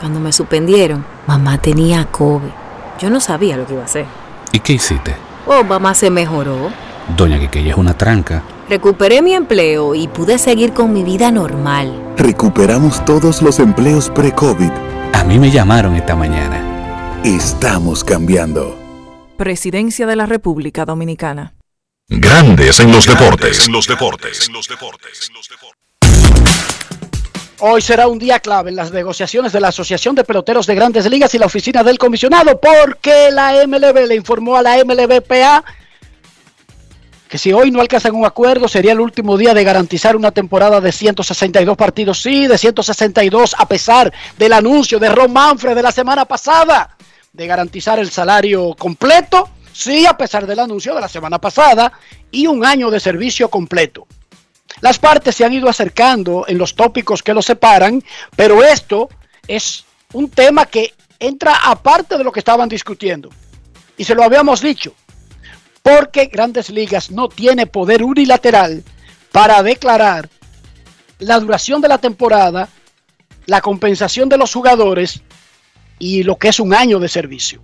Cuando me suspendieron, mamá tenía COVID. Yo no sabía lo que iba a hacer. ¿Y qué hiciste? Oh, mamá se mejoró. Doña Quiqueya es una tranca. Recuperé mi empleo y pude seguir con mi vida normal. Recuperamos todos los empleos pre-COVID. A mí me llamaron esta mañana. Estamos cambiando. Presidencia de la República Dominicana. Grandes en los deportes. En los deportes. En los deportes. Hoy será un día clave en las negociaciones de la Asociación de Peloteros de Grandes Ligas y la oficina del comisionado porque la MLB le informó a la MLBPA que si hoy no alcanzan un acuerdo sería el último día de garantizar una temporada de 162 partidos, sí, de 162 a pesar del anuncio de Ron Manfred de la semana pasada de garantizar el salario completo, sí, a pesar del anuncio de la semana pasada, y un año de servicio completo. Las partes se han ido acercando en los tópicos que los separan, pero esto es un tema que entra aparte de lo que estaban discutiendo. Y se lo habíamos dicho, porque Grandes Ligas no tiene poder unilateral para declarar la duración de la temporada, la compensación de los jugadores y lo que es un año de servicio.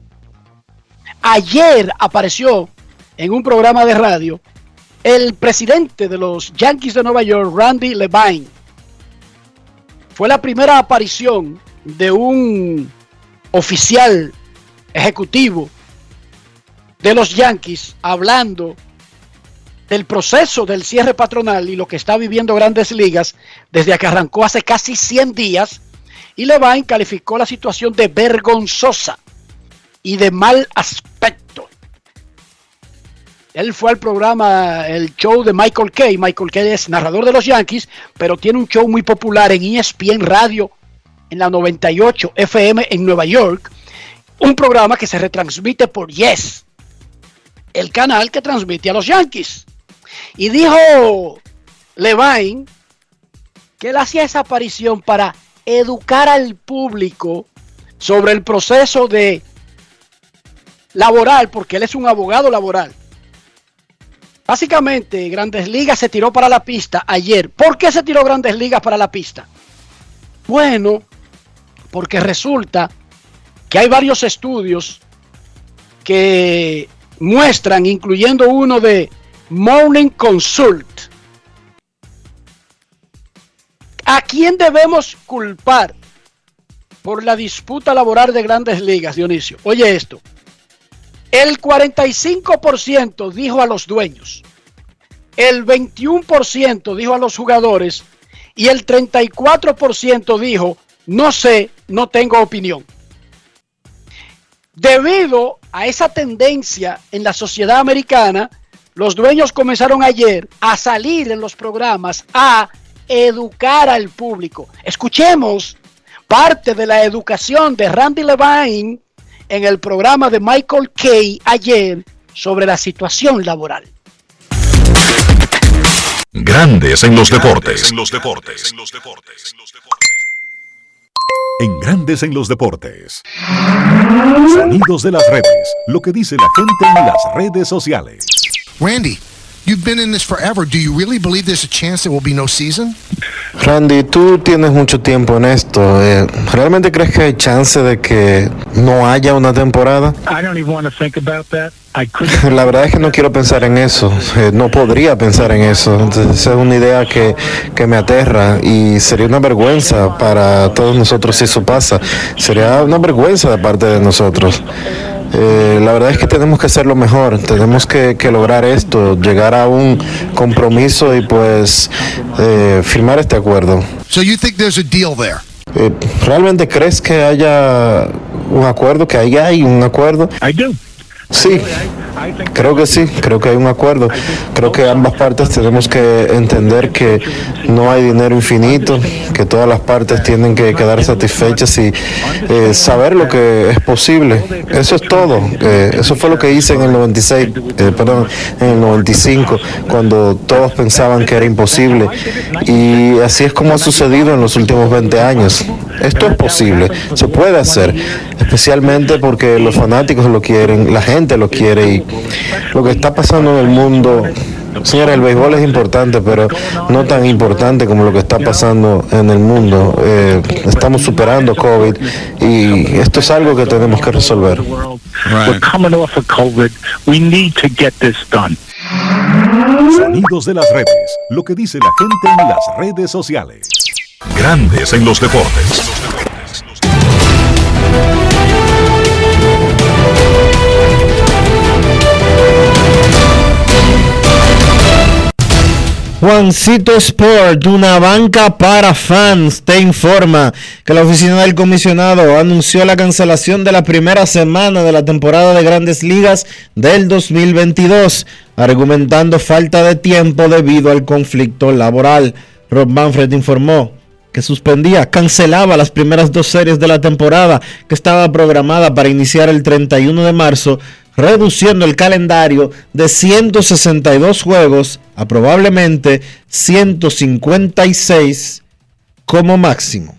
Ayer apareció en un programa de radio el presidente de los Yankees de Nueva York, Randy Levine. Fue la primera aparición de un oficial ejecutivo de los Yankees hablando del proceso del cierre patronal y lo que está viviendo grandes ligas desde que arrancó hace casi 100 días y Levine calificó la situación de vergonzosa y de mal aspecto. Él fue al programa, el show de Michael Kay. Michael Kay es narrador de los Yankees, pero tiene un show muy popular en ESPN Radio, en la 98 FM en Nueva York. Un programa que se retransmite por Yes, el canal que transmite a los Yankees. Y dijo Levine que él hacía esa aparición para educar al público sobre el proceso de laboral, porque él es un abogado laboral. Básicamente, Grandes Ligas se tiró para la pista ayer. ¿Por qué se tiró Grandes Ligas para la pista? Bueno, porque resulta que hay varios estudios que muestran, incluyendo uno de Morning Consult, ¿A quién debemos culpar por la disputa laboral de grandes ligas, Dionisio? Oye esto. El 45% dijo a los dueños, el 21% dijo a los jugadores y el 34% dijo, no sé, no tengo opinión. Debido a esa tendencia en la sociedad americana, los dueños comenzaron ayer a salir en los programas a educar al público. Escuchemos parte de la educación de Randy Levine en el programa de Michael Kay ayer sobre la situación laboral. Grandes en los deportes. En los deportes. En Grandes en los Deportes. Sonidos de las redes. Lo que dice la gente en las redes sociales. Randy, you've been in this forever. Do you really believe there's a chance there will be no season? Randy, tú tienes mucho tiempo en esto. eh, ¿Realmente crees que hay chance de que no haya una temporada? I don't even want to think about that. I couldn't. La verdad es que no quiero pensar en eso. eh, no podría pensar en eso. Entonces, esa es una idea que, que me aterra y sería una vergüenza para todos nosotros si eso pasa. Sería una vergüenza de parte de nosotros. Eh, la verdad es que tenemos que hacerlo mejor, tenemos que, que lograr esto, llegar a un compromiso y pues eh, firmar este acuerdo. So you think there's a deal there? Eh, ¿Realmente crees que haya un acuerdo, que ahí hay un acuerdo? I do. Sí, creo que sí, creo que hay un acuerdo. Creo que ambas partes tenemos que entender que no hay dinero infinito, que todas las partes tienen que quedar satisfechas y eh, saber lo que es posible. Eso es todo. Eh, eso fue lo que hice en el 96, eh, perdón, en el 95, cuando todos pensaban que era imposible. Y así es como ha sucedido en los últimos 20 años. Esto es posible, se puede hacer, especialmente porque los fanáticos lo quieren, la gente lo quiere y lo que está pasando en el mundo, señores, el béisbol es importante, pero no tan importante como lo que está pasando en el mundo. Eh, estamos superando COVID y esto es algo que tenemos que resolver. We're coming off of COVID. We need to get this done. Sonidos de las redes. Lo que dice la gente en las redes sociales. Grandes en los deportes. Juancito Sport, una banca para fans, te informa que la oficina del comisionado anunció la cancelación de la primera semana de la temporada de grandes ligas del 2022, argumentando falta de tiempo debido al conflicto laboral. Rob Manfred informó que suspendía, cancelaba las primeras dos series de la temporada que estaba programada para iniciar el 31 de marzo, reduciendo el calendario de 162 juegos a probablemente 156 como máximo.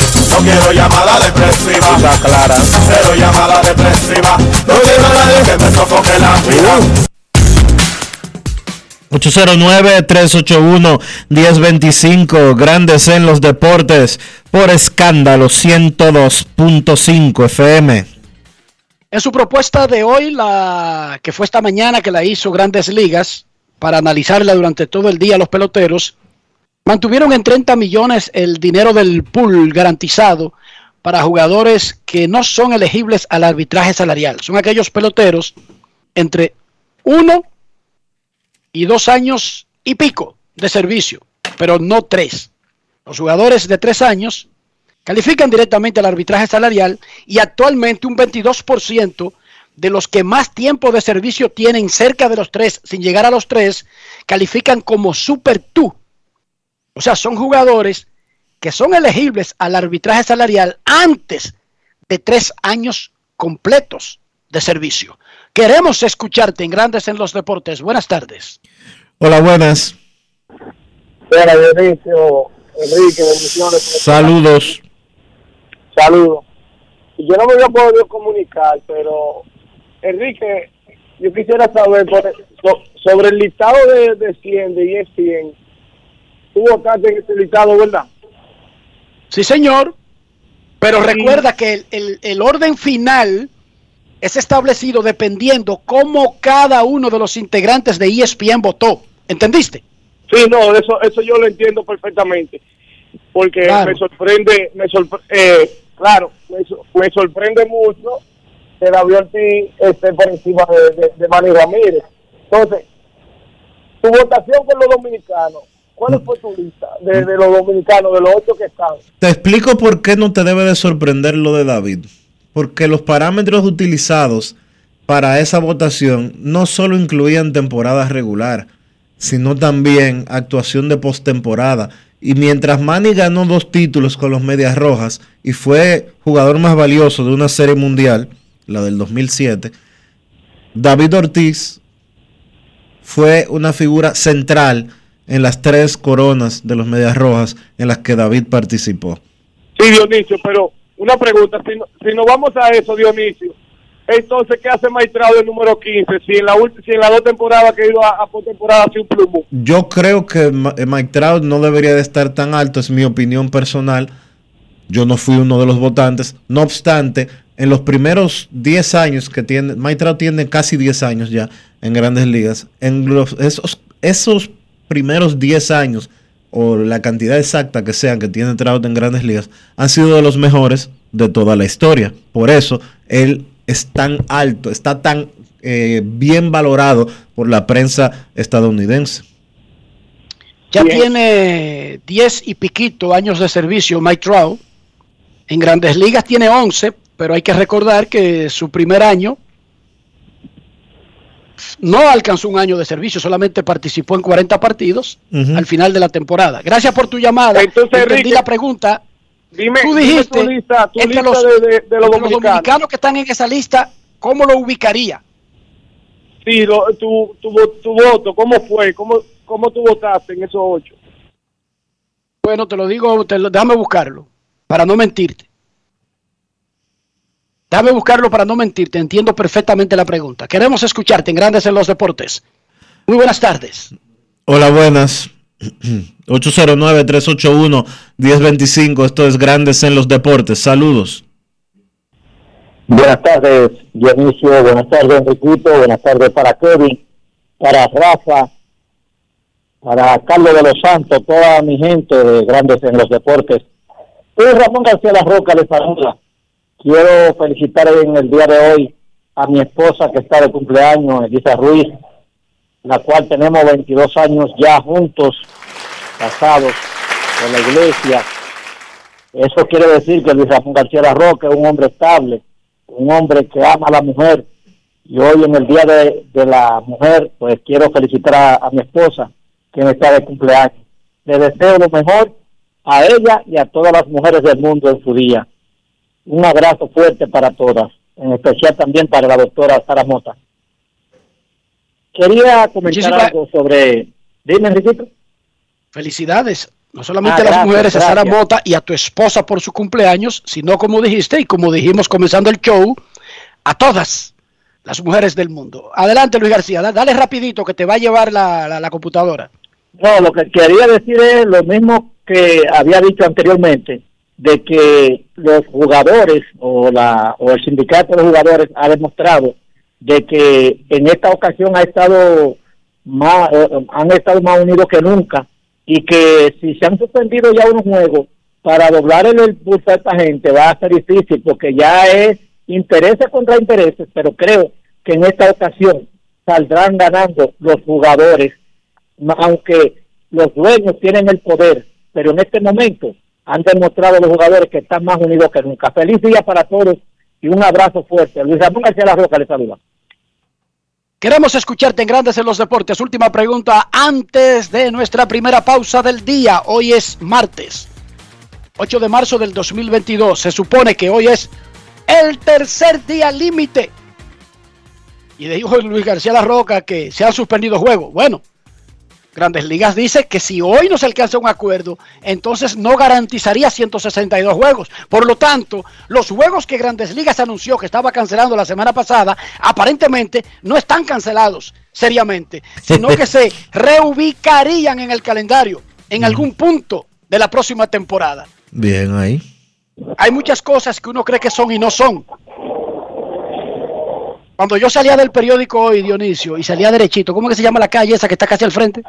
No quiero llamada depresiva. clara. Cero llamada depresiva. No quiero a nadie que me sofoque la vida. 809-381-1025, Grandes en los Deportes, por escándalo 102.5 FM. En su propuesta de hoy, la que fue esta mañana que la hizo Grandes Ligas, para analizarla durante todo el día los peloteros, mantuvieron en 30 millones el dinero del pool garantizado para jugadores que no son elegibles al arbitraje salarial. Son aquellos peloteros entre 1 y 2 años y pico de servicio, pero no 3. Los jugadores de 3 años califican directamente al arbitraje salarial y actualmente un 22% de los que más tiempo de servicio tienen cerca de los 3, sin llegar a los 3, califican como Super 2. O sea, son jugadores que son elegibles al arbitraje salarial antes de tres años completos de servicio. Queremos escucharte en Grandes en los Deportes. Buenas tardes. Hola, buenas. Hola, Dionisio, Enrique, bendiciones. Saludos. Saludos. Yo no me había podido comunicar, pero Enrique, yo quisiera saber por- so- sobre el listado de, de 100, de ESPN, tú votaste en ese listado, ¿verdad? Sí, señor. Pero recuerda que el, el- el orden final es establecido dependiendo cómo cada uno de los integrantes de ESPN votó. ¿Entendiste? Sí, no, eso, eso yo lo entiendo perfectamente. Porque Claro. me sorprende, me sorpre- eh, claro, me, so- me sorprende mucho que David Ortiz esté por encima de, de, de Manny Ramírez. Entonces, tu votación con los dominicanos, ¿cuál fue tu lista de, los dominicanos, de los ocho que están? Te explico por qué no te debe de sorprender lo de David. Porque los parámetros utilizados para esa votación no solo incluían temporada regular, sino también actuación de postemporada. Y mientras Manny ganó dos títulos con los Medias Rojas y fue jugador más valioso de una serie mundial, la del 2007, David Ortiz fue una figura central en las tres coronas de los Medias Rojas en las que David participó. Sí, Dionisio, pero una pregunta, si, no- si nos vamos a eso, Dionisio, entonces, ¿qué hace Maestrado el número 15? Si en la si en las dos temporadas que ha ido a, a postemporada ha sido un plumo. Yo creo que Ma- eh, Trout no debería de estar tan alto, es mi opinión personal. Yo no fui uno de los votantes. No obstante, en los primeros 10 años que tiene, Trout tiene casi 10 años ya en grandes ligas. En los, esos, esos primeros 10 años, o la cantidad exacta que sean que tiene Trout en grandes ligas, han sido de los mejores de toda la historia. Por eso, él es tan alto, está tan eh, bien valorado por la prensa estadounidense. Ya tiene 10 y piquito años de servicio Mike Trout. En grandes ligas tiene 11, pero hay que recordar que su primer año no alcanzó un año de servicio, solamente participó en 40 partidos al final de la temporada. Gracias por tu llamada. Entonces, Entendí Enrique, la pregunta. Dime, Tú dime dijiste, tu lista, tu entre lista los, de, de- de entre los los dominicanos. que están en esa lista, ¿cómo lo ubicaría? Sí, lo- tu, tu, tu voto, ¿cómo fue? ¿Cómo, ¿Cómo tú votaste en esos ocho? Bueno, te lo digo, te lo- déjame buscarlo, para no mentirte. Déjame buscarlo para no mentirte, entiendo perfectamente la pregunta. Queremos escucharte en Grandes en los Deportes. Muy buenas tardes. Hola, buenas. 809-381-1025. Esto es Grandes en los Deportes. Saludos. Buenas tardes, Dionisio. Buenas tardes, Enriquito. Buenas tardes para Kevin, para Rafa, para Carlos de los Santos, toda mi gente de Grandes en los Deportes. Soy Ramón García La Roca, les saluda. Quiero felicitar en el día de hoy a mi esposa que está de cumpleaños, Elisa Ruiz, la cual tenemos 22 años ya juntos, casados con la iglesia. Eso quiere decir que Luis Ramón García Roca es un hombre estable, un hombre que ama a la mujer. Y hoy en el Día de, la Mujer, pues quiero felicitar a, a mi esposa, quien está de cumpleaños. Le deseo lo mejor a ella y a todas las mujeres del mundo en su día. Un abrazo fuerte para todas, en especial también para la doctora Sara Mota. Quería comentar algo sobre... Dime, Enriquito. Felicidades. No solamente Ah, a las gracias, mujeres, a Sara. Mota y a tu esposa por su cumpleaños, sino como dijiste y como dijimos comenzando el show, a todas las mujeres del mundo. Adelante, Luis García, da- dale rapidito que te va a llevar la, la- la computadora. No, lo que quería decir es lo mismo que había dicho anteriormente, de que los jugadores o, la, o el sindicato de jugadores ha demostrado de que en esta ocasión ha estado más, eh, han estado más unidos que nunca y que si se han suspendido ya unos juegos para doblar el impulso a esta gente va a ser difícil porque ya es intereses contra intereses, pero creo que en esta ocasión saldrán ganando los jugadores aunque los dueños tienen el poder, pero en este momento han demostrado los jugadores que están más unidos que nunca. Feliz día para todos y un abrazo fuerte. Luis Ramón García La Roca les saluda. Queremos escucharte en Grandes en los Deportes. Última pregunta antes de nuestra primera pausa del día. Hoy es martes, 8 de marzo del 2022. Se supone que hoy es el tercer día límite. Y dijo Luis García La Roca que se han suspendido juegos. Bueno, Grandes Ligas dice que si hoy no se alcanza un acuerdo, entonces no garantizaría 162 juegos. Por lo tanto, los juegos que Grandes Ligas anunció que estaba cancelando la semana pasada, aparentemente no están cancelados seriamente, sino que se reubicarían en el calendario. en algún punto de la próxima temporada. Bien ahí. Hay muchas cosas que uno cree que son y no son. Cuando yo salía del periódico hoy, Dionisio, y salía derechito, ¿cómo que se llama la calle esa que está casi al frente?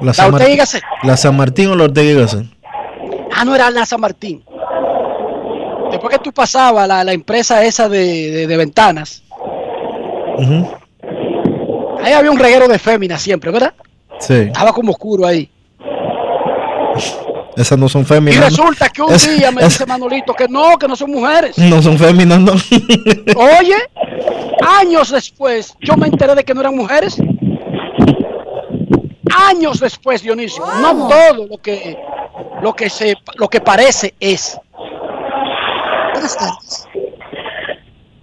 La, San Mar- Ortega y Gasset. la San Martín o la Ortega y Gasset. Ah, no era la San Martín. Después que tú pasabas la, la empresa esa de, de- de ventanas, ahí había un reguero de féminas siempre, ¿verdad? Sí. Estaba como oscuro ahí. Esas no son Y féminas. ¿no? resulta que un Es- día me es- dice Manolito que no, que no son mujeres. No son féminas, no. Oye, años después, yo me enteré de que no eran mujeres. Años después, Dionisio. No todo lo que lo que se lo que parece es. Buenas tardes.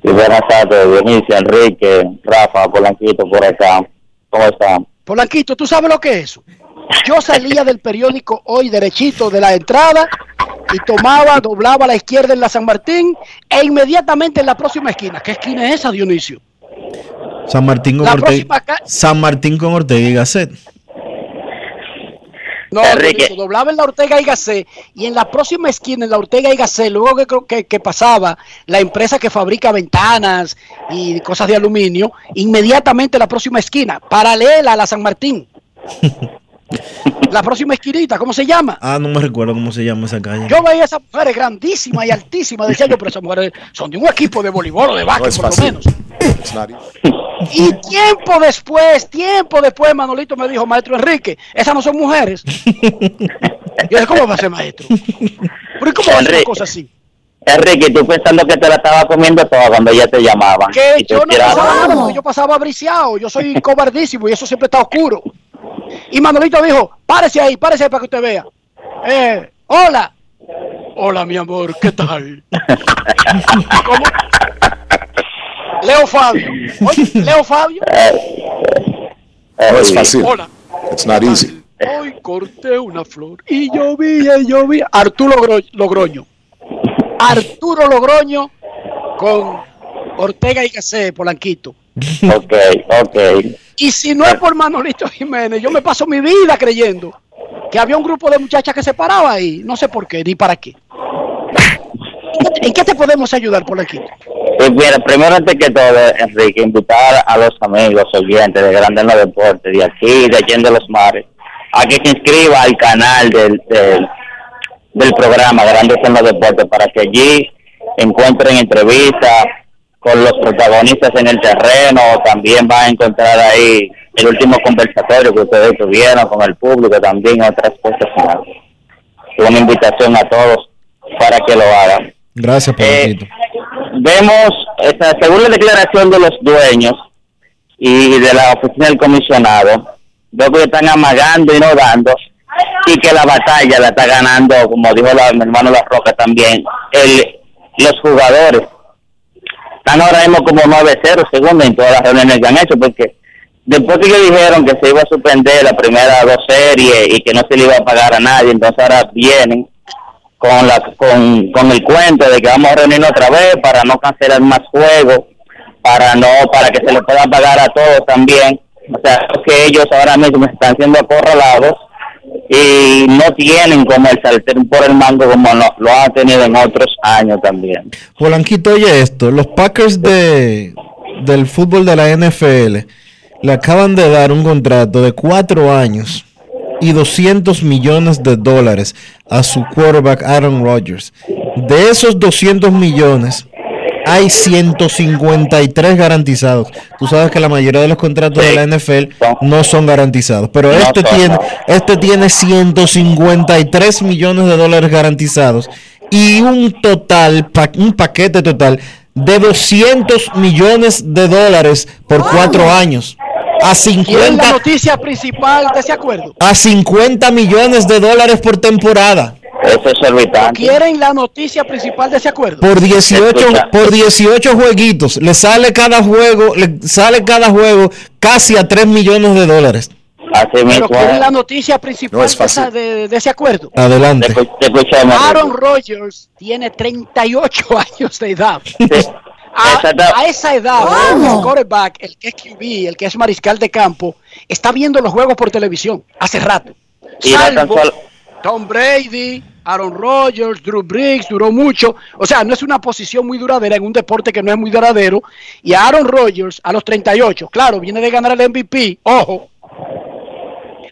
Sí, buenas tardes, Dionisio, Enrique, Rafa, Polanquito, por acá. ¿Cómo están? Polanquito, ¿tú sabes lo que es eso? Yo salía del periódico hoy derechito de la entrada y tomaba, doblaba a la izquierda en la San Martín e inmediatamente en la próxima esquina. ¿Qué esquina es esa, Dionisio? San Martín con Ortega. San Martín con Ortega y Gasset. No, Dionisio, doblaba en la Ortega y Gasset y en la próxima esquina, en la Ortega y Gasset, luego que, creo que, que pasaba la empresa que fabrica ventanas y cosas de aluminio, inmediatamente en la próxima esquina, paralela a la San Martín. la próxima esquinita, ¿cómo se llama? Ah, no me recuerdo cómo se llama esa calle. Yo veía a esas mujeres grandísimas y altísimas, decía yo, pero esas mujeres son de un equipo de voleibol o de básquet, por lo menos. Y tiempo después, tiempo después, Manolito me dijo, maestro Enrique, esas no son mujeres. Y yo dije, ¿cómo va a ser maestro? ¿Pero cómo va a ser una cosa así? Enrique, tú pensando que te la estaba comiendo toda cuando ya te llamaban. Que yo no pasaba yo pasaba briciado, yo soy cobardísimo y eso siempre está oscuro. Y Manolito dijo, párese ahí, párese ahí para que usted vea. Eh, hola. Hola, mi amor, ¿qué tal? ¿Cómo? Leo Fabio. Oye, Leo Fabio. No es fácil. Hola. It's not easy. Hoy corté una flor y llovía y llovía. Arturo Gro- Logroño. Arturo Logroño con Ortega y Gasset, Polanquito. Ok, ok. Y si no es por Manolito Jiménez, yo me paso mi vida creyendo que había un grupo de muchachas que se paraba ahí. No sé por qué, ni para qué. ¿En qué- ¿En qué te podemos ayudar, Polanquito? Pues mira, primero antes que todo, Enrique, invitar a los amigos oyentes de Grandes en los Deportes, de aquí, de Allende los Mares, a que se inscriba al canal del, del, del programa Grandes en los Deportes para que allí encuentren entrevistas con los protagonistas en el terreno, también van a encontrar ahí el último conversatorio que ustedes tuvieron con el público, también otras cosas más. Una invitación a todos para que lo hagan. Gracias, Polanquito. Vemos, esta, según la declaración de los dueños y de la oficina del comisionado, veo que están amagando y no dando, y que la batalla la está ganando, como dijo la, mi hermano La Roca también, el, los jugadores. Están ahora mismo como 9-0, según en todas las reuniones que han hecho, porque después que dijeron que se iba a suspender la primera dos series y que no se le iba a pagar a nadie, entonces ahora vienen con la con, con el cuento de que vamos a reunirnos otra vez para no cancelar más juegos, para no para que se le pueda pagar a todos también. O sea, que ellos ahora mismo están siendo acorralados y no tienen como el sartén por el mango como lo, lo han tenido en otros años también. Polanquito, oye esto, los Packers de, del fútbol de la NFL le acaban de dar un contrato de cuatro años y 200 millones de dólares a su quarterback Aaron Rodgers. De esos 200 millones, hay 153 garantizados. Tú sabes que la mayoría de los contratos de la NFL no son garantizados, pero No este son, tiene, no. este tiene 153 millones de dólares garantizados y un total, pa- un paquete total de 200 millones de dólares por cuatro años. A ¿Quién es la 50, noticia principal de ese acuerdo? a 50 millones de dólares por temporada. Eso es exorbitante. ¿Quieren la noticia principal de ese acuerdo? Por 18, por 18 jueguitos. Le sale cada juego, le sale cada juego casi a 3 millones de dólares. Así Pero mismo. ¿cuál es es. la noticia principal No es de, esa- fácil. de- de ese acuerdo? Adelante. Te escuchamos. Aaron Rodgers tiene 38 años de edad. A, esa edad, el quarterback, el que es QB, el que es mariscal de campo, está viendo los juegos por televisión hace rato. Y no tan Salvo solo- Tom Brady, Aaron Rodgers, Drew Brees, duró mucho. O sea, no es una posición muy duradera en un deporte que no es muy duradero. Y Aaron Rodgers, a los 38, claro, viene de ganar el MVP, ojo.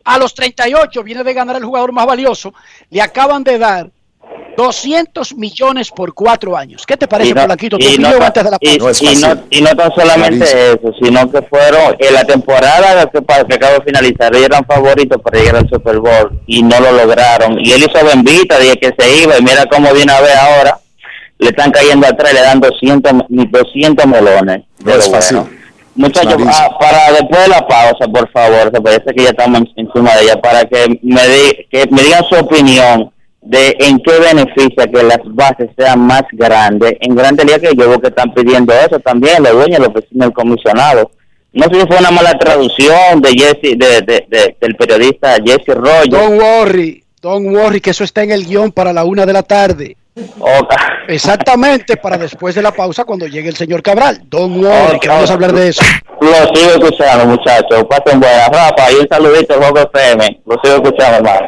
A los 38 viene de ganar el jugador más valioso. Le acaban de dar 200 millones por cuatro años. ¿Qué te parece, y no, Polanquito? Y no opinión ta- antes de la y- no- y no tan solamente eso, sino que fueron en la temporada que, que acaba de finalizar, ellos eran favoritos para llegar al Super Bowl y no lo lograron. Y él hizo bendita, dije que se iba y mira cómo viene a ver ahora. Le están cayendo atrás, le dan 200, ni 200 melones. No de es lo fácil. bueno. Muchachos, ah, para después de la pausa, por favor, se parece que ya estamos en- encima de ella, para que me, di- que me digan su opinión de en qué beneficia que las bases sean más grandes. En Grande Liga que yo veo que están pidiendo eso también, los dueños, los vecinos, el comisionado. No sé si fue una mala traducción de Jesse, de, de- de- del periodista Jesse Rogers. Don't worry, don't worry, que eso está en el guion para la una de la tarde. Exactamente, para después de la pausa cuando llegue el señor Cabral. Don't worry, que vamos a hablar de eso. Lo sigo escuchando, muchachos. Pasen buenas. Rafa, y un saludito al Juego FM. Lo sigo escuchando, hermano.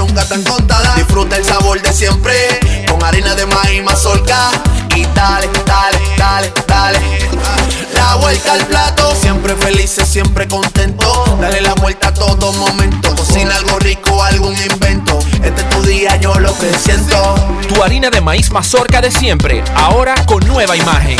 nunca tan contada. Disfruta el sabor de siempre con harina de maíz mazorca y dale, dale, dale, dale. La vuelta al plato, siempre felices, siempre contento. Dale la vuelta a todo momento. Cocina algo rico, algún invento. Este es tu día, yo lo que siento. Tu harina de maíz mazorca de siempre, ahora con nueva imagen.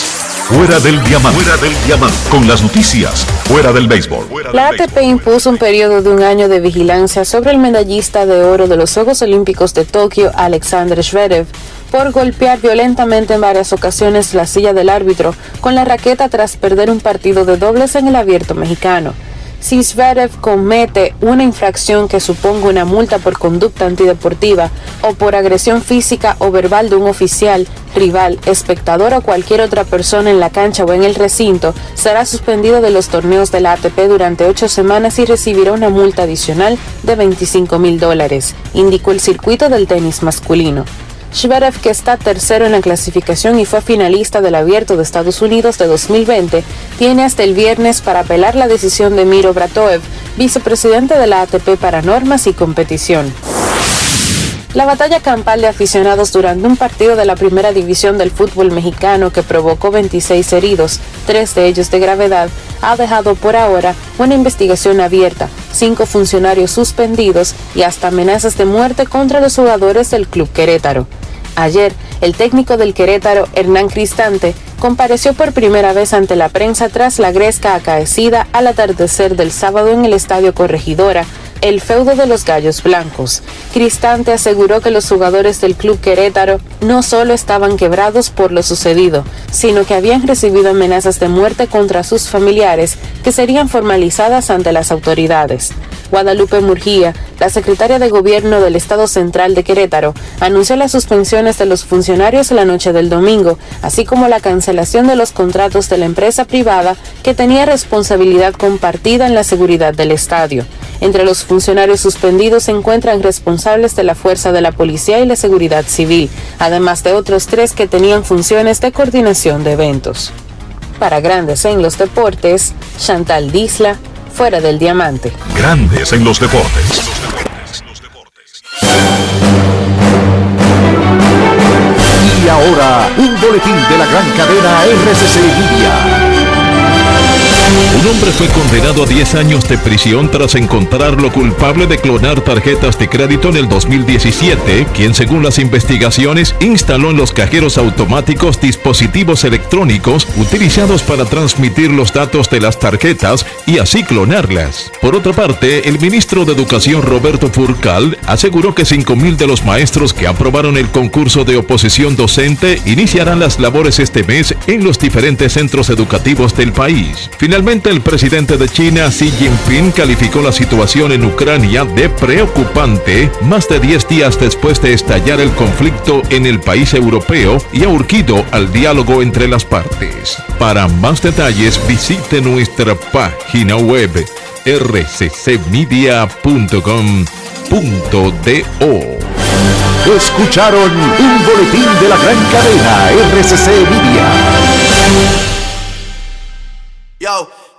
Fuera del diamante. Fuera del diamante. Con las noticias. Fuera del béisbol. La ATP impuso un periodo de un año de vigilancia sobre el medallista de oro de los Juegos Olímpicos de Tokio, Alexander Zverev, por golpear violentamente en varias ocasiones la silla del árbitro con la raqueta tras perder un partido de dobles en el abierto mexicano. Si Zverev comete una infracción que suponga una multa por conducta antideportiva o por agresión física o verbal de un oficial, rival, espectador o cualquier otra persona en la cancha o en el recinto, será suspendido de los torneos de la ATP durante ocho semanas y recibirá una multa adicional de 25 mil dólares, indicó el circuito del tenis masculino. Zverev, que está tercero en la clasificación y fue finalista del Abierto de Estados Unidos de 2020, tiene hasta el viernes para apelar la decisión de Miro Bratoev, vicepresidente de la ATP para normas y competición. La batalla campal de aficionados durante un partido de la primera división del fútbol mexicano que provocó 26 heridos, tres de ellos de gravedad, ha dejado por ahora una investigación abierta, cinco funcionarios suspendidos y hasta amenazas de muerte contra los jugadores del Club Querétaro. Ayer, el técnico del Querétaro, Hernán Cristante, compareció por primera vez ante la prensa tras la gresca acaecida al atardecer del sábado en el Estadio Corregidora, el feudo de los Gallos Blancos. Cristante aseguró que los jugadores del club Querétaro no solo estaban quebrados por lo sucedido, sino que habían recibido amenazas de muerte contra sus familiares que serían formalizadas ante las autoridades. Guadalupe Murgía, la secretaria de Gobierno del Estado Central de Querétaro, anunció las suspensiones de los funcionarios la noche del domingo, así como la cancelación de los contratos de la empresa privada que tenía responsabilidad compartida en la seguridad del estadio. Entre los funcionarios suspendidos se encuentran responsables de la Fuerza de la Policía y la Seguridad Civil, además de otros tres que tenían funciones de coordinación de eventos. Para Grandes en los Deportes, Chantal Disla, fuera del diamante. Grandes en los deportes. Y ahora, un boletín de la gran cadena RCC Libia. Un hombre fue condenado a 10 años de prisión tras encontrarlo culpable de clonar tarjetas de crédito en el 2017, quien según las investigaciones instaló en los cajeros automáticos dispositivos electrónicos utilizados para transmitir los datos de las tarjetas y así clonarlas. Por otra parte, el ministro de Educación Roberto Furcal aseguró que 5.000 de los maestros que aprobaron el concurso de oposición docente iniciarán las labores este mes en los diferentes centros educativos del país. Finalmente, el presidente de China, Xi Jinping, calificó la situación en Ucrania de preocupante más de 10 días después de estallar el conflicto en el país europeo y ha urgido al diálogo entre las partes. Para más detalles, visite nuestra página web rccmedia.com.do. Escucharon un boletín de la gran cadena RCC Media. Yo,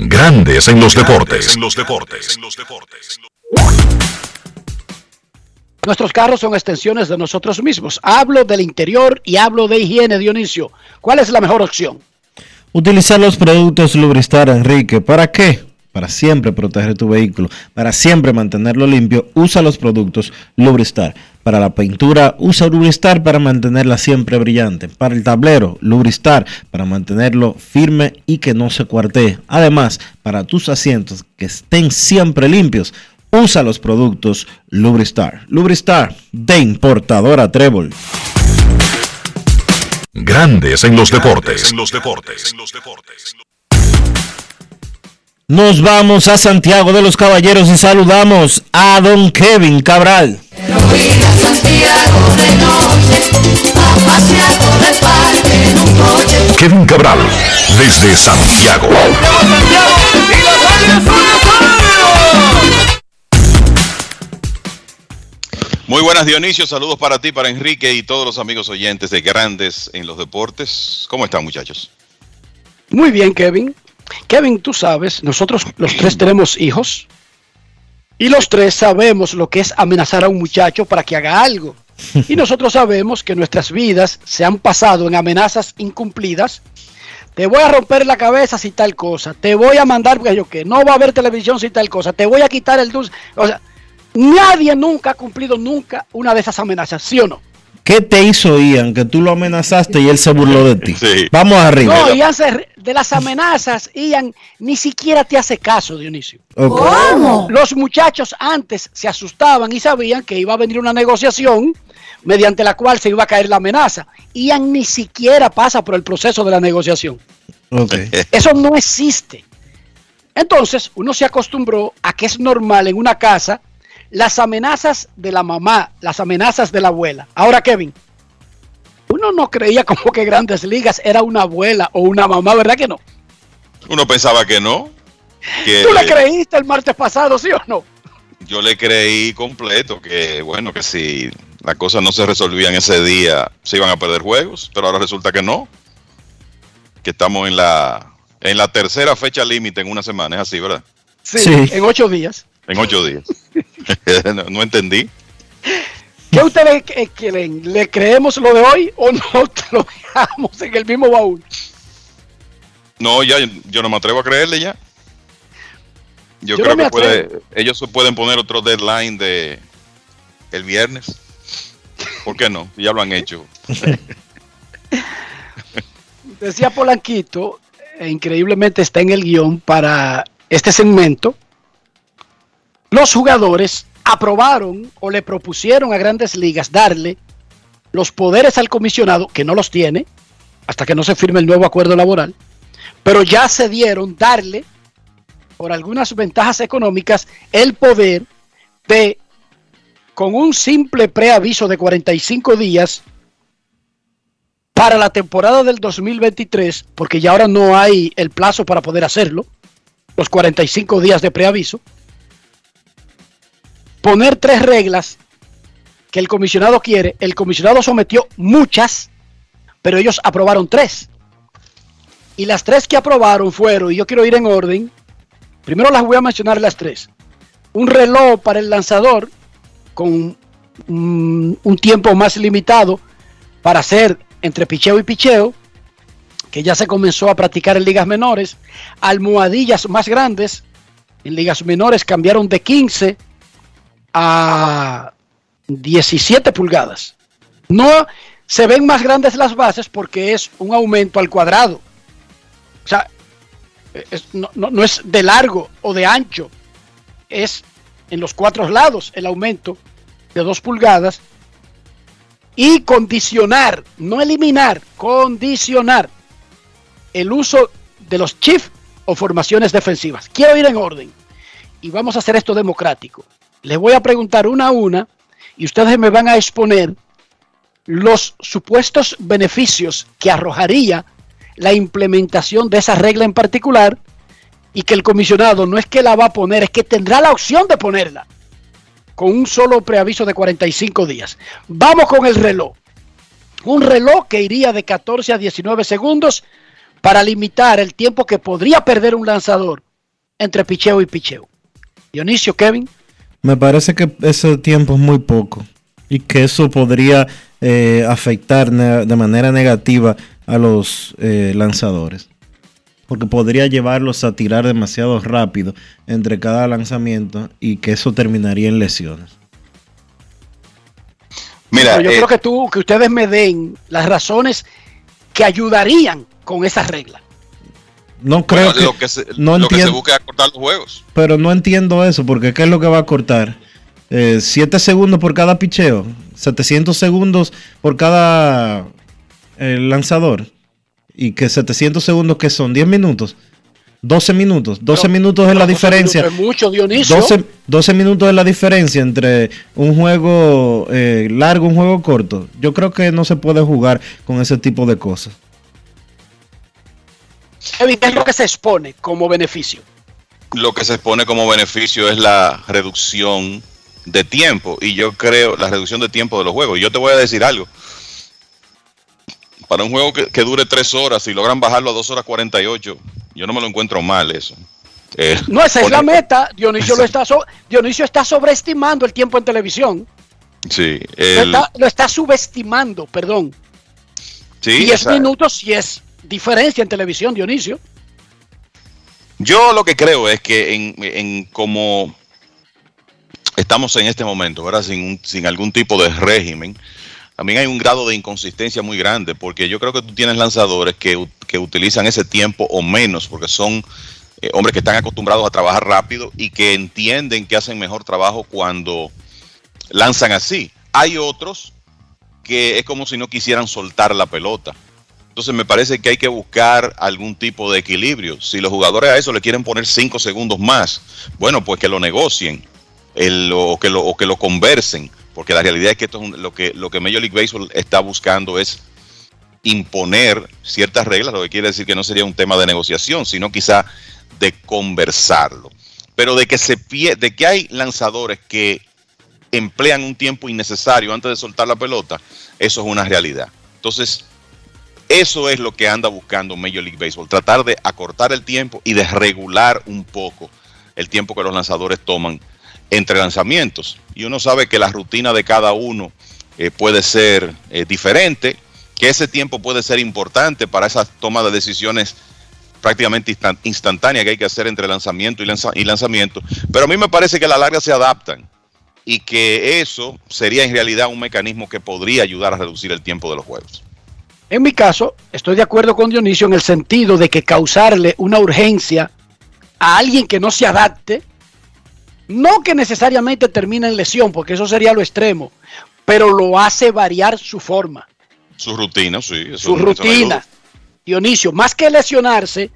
Grandes en los deportes. En los deportes. Nuestros carros son extensiones de nosotros mismos. Hablo del interior y hablo de higiene, Dionisio. ¿Cuál es la mejor opción? Utilizar los productos Lubristar, Enrique. ¿Para qué? Para siempre proteger tu vehículo, para siempre mantenerlo limpio, usa los productos Lubristar. Para la pintura, usa Lubristar para mantenerla siempre brillante. Para el tablero, Lubristar para mantenerlo firme y que no se cuartee. Además, para tus asientos que estén siempre limpios, usa los productos Lubristar. Lubristar de importadora Trébol. Grandes en los deportes. Nos vamos a Santiago de los Caballeros y saludamos a don Kevin Cabral. Kevin Cabral, desde Santiago. Muy buenas Dionisio, saludos para ti, para Enrique y todos los amigos oyentes de Grandes en los Deportes. ¿Cómo están muchachos? Muy bien, Kevin. Kevin, tú sabes, nosotros los tres tenemos hijos y los tres sabemos lo que es amenazar a un muchacho para que haga algo. Y nosotros sabemos que nuestras vidas se han pasado en amenazas incumplidas. Te voy a romper la cabeza si tal cosa. Te voy a mandar, porque yo que no va a haber televisión si tal cosa. Te voy a quitar el dulce. O sea, nadie nunca ha cumplido nunca una de esas amenazas, ¿sí o no? ¿Qué te hizo Ian que tú lo amenazaste y él se burló de ti? Vamos arriba. No, Ian se- de las amenazas, Ian ni siquiera te hace caso, Dionisio. Ok. ¿Cómo? Los muchachos antes se asustaban y sabían que iba a venir una negociación mediante la cual se iba a caer la amenaza. Ian ni siquiera pasa por el proceso de la negociación. Ok. Eso no existe. Entonces, uno se acostumbró a que es normal en una casa las amenazas de la mamá, las amenazas de la abuela. Ahora, Kevin, uno no creía como que Grandes Ligas era una abuela o una mamá, ¿verdad que no? Uno pensaba que no. Que ¿Tú le creíste el martes pasado, sí o no? yo le creí completo que, bueno, que si las cosas no se resolvían ese día, se iban a perder juegos, pero ahora resulta que no. Que estamos en la en la tercera fecha límite en una semana, es así, ¿verdad? Sí, en ocho días. En ocho días. no, no entendí. ¿Qué ustedes quieren? ¿Le creemos lo de hoy o no lo dejamos en el mismo baúl? No, ya yo no me atrevo a creerle ya. Yo, creo que puede, ellos pueden poner otro deadline de el viernes. ¿Por qué no? Ya lo han hecho. Decía Polanquito, e increíblemente está en el guion para este segmento. Los jugadores aprobaron o le propusieron a grandes ligas darle los poderes al comisionado, que no los tiene, hasta que no se firme el nuevo acuerdo laboral, pero ya se dieron darle, por algunas ventajas económicas, el poder de, con un simple preaviso de 45 días, para la temporada del 2023, porque ya ahora no hay el plazo para poder hacerlo, los 45 días de preaviso, poner tres reglas que el comisionado quiere. El comisionado sometió muchas, pero ellos aprobaron tres. Y las tres que aprobaron fueron, y yo quiero ir en orden, primero las voy a mencionar las tres. Un reloj para el lanzador con un, un tiempo más limitado para hacer entre picheo y picheo, que ya se comenzó a practicar en ligas menores, almohadillas más grandes, en ligas menores cambiaron de 15 a 17 pulgadas. No se ven más grandes las bases porque es un aumento al cuadrado. O sea, no, no es de largo o de ancho, es en los cuatro lados el aumento de 2 pulgadas y condicionar, no eliminar, condicionar el uso de los chips o formaciones defensivas. Quiero ir en orden y vamos a hacer esto democrático. Les voy a preguntar una a una y ustedes me van a exponer los supuestos beneficios que arrojaría la implementación de esa regla en particular y que el comisionado no es que la va a poner, es que tendrá la opción de ponerla con un solo preaviso de 45 días. Vamos con el reloj. Un reloj que iría de 14 a 19 segundos para limitar el tiempo que podría perder un lanzador entre picheo y picheo. Dionisio, Kevin. Me parece que ese tiempo es muy poco y que eso podría eh, afectar de manera negativa a los eh, lanzadores porque podría llevarlos a tirar demasiado rápido entre cada lanzamiento y que eso terminaría en lesiones. Mira, yo eh, creo que tú, que ustedes me den las razones que ayudarían con esa regla. No creo que, lo que se, no lo que se busca es acortar los juegos. Pero no entiendo eso, porque ¿qué es lo que va a cortar? Eh, ¿Siete segundos por cada picheo? ¿700 segundos por cada eh, lanzador? y que 700 segundos que son 10 minutos. 12 minutos, 12 minutos es la diferencia. mucho, Dionisio. 12, minutos es la diferencia entre un juego eh, largo y un juego corto. Yo creo que no se puede jugar con ese tipo de cosas. ¿Qué es lo que se expone como beneficio? Lo que se expone como beneficio es la reducción de tiempo. Y yo creo, la reducción de tiempo de los juegos. Y yo te voy a decir algo para un juego que, dure tres horas y logran bajarlo a dos horas 48, yo no me lo encuentro mal eso. Eh, no, esa es la meta. Dionisio, lo está Dionisio está sobreestimando el tiempo en televisión. Sí. Lo, está, subestimando, perdón. Sí, 10 minutos sí es diferencia en televisión, Dionisio. Yo lo que creo es que en, en como estamos en este momento, ¿verdad? Sin, sin algún tipo de régimen, también hay un grado de inconsistencia muy grande, porque yo creo que tú tienes lanzadores que, utilizan ese tiempo o menos, porque son eh, hombres que están acostumbrados a trabajar rápido y que entienden que hacen mejor trabajo cuando lanzan así. Hay otros que es como si no quisieran soltar la pelota. Entonces me parece que hay que buscar algún tipo de equilibrio. Si los jugadores a eso le quieren poner cinco segundos más, bueno, pues que lo negocien o, que lo, o que lo conversen porque la realidad es que esto es lo que lo que Major League Baseball está buscando es imponer ciertas reglas, lo que quiere decir que no sería un tema de negociación, sino quizá de conversarlo. Pero de que se de que hay lanzadores que emplean un tiempo innecesario antes de soltar la pelota, eso es una realidad. Entonces, eso es lo que anda buscando Major League Baseball, tratar de acortar el tiempo y de regular un poco el tiempo que los lanzadores toman entre lanzamientos. Y uno sabe que la rutina de cada uno eh, puede ser eh, diferente, que ese tiempo puede ser importante para esas tomas de decisiones prácticamente instantáneas que hay que hacer entre lanzamiento y, lanzamiento. Pero a mí me parece que a la larga se adaptan y que eso sería en realidad un mecanismo que podría ayudar a reducir el tiempo de los juegos. En mi caso, estoy de acuerdo con Dionisio en el sentido de que causarle una urgencia a alguien que no se adapte, no que necesariamente termine en lesión, porque eso sería lo extremo, pero lo hace variar su forma. Su rutina, sí. su rutina. Dionisio, más que lesionarse,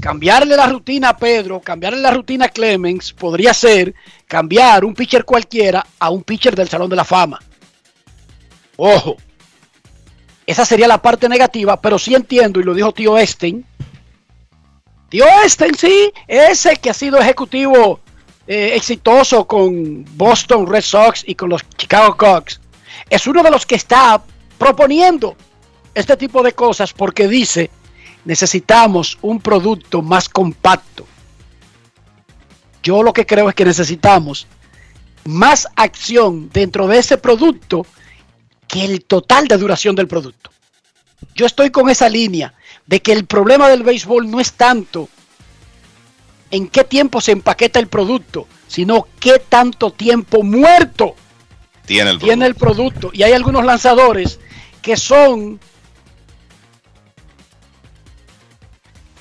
cambiarle la rutina a Pedro, cambiarle la rutina a Clemens, podría ser cambiar un pitcher cualquiera a un pitcher del Salón de la Fama. Ojo, esa sería la parte negativa, pero sí entiendo, y lo dijo tío Esten. Tío Esten, sí, ese que ha sido ejecutivo eh, exitoso con Boston Red Sox y con los Chicago Cubs, es uno de los que está proponiendo este tipo de cosas porque dice, necesitamos un producto más compacto. Yo lo que creo es que necesitamos más acción dentro de ese producto que el total de duración del producto. Yo estoy con esa línea de que el problema del béisbol no es tanto en qué tiempo se empaqueta el producto, sino qué tanto tiempo muerto tiene el, tiene el producto. Y hay algunos lanzadores que son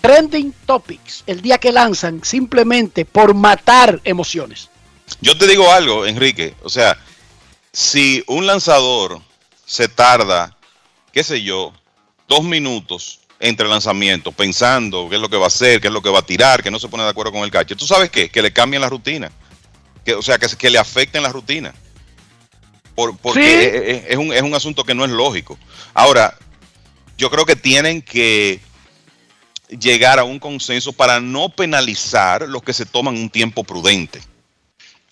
trending topics el día que lanzan simplemente por matar emociones. Yo te digo algo, Enrique, o sea, si un lanzador se tarda, qué sé yo, dos minutos entre lanzamientos, pensando qué es lo que va a hacer, qué es lo que va a tirar, que no se pone de acuerdo con el catcher. ¿Tú sabes qué? Que le cambien la rutina. Que, o sea, que, que le afecten la rutina. Por, porque es, un, es un asunto que no es lógico. Ahora, yo creo que tienen que llegar a un consenso para no penalizar los que se toman un tiempo prudente.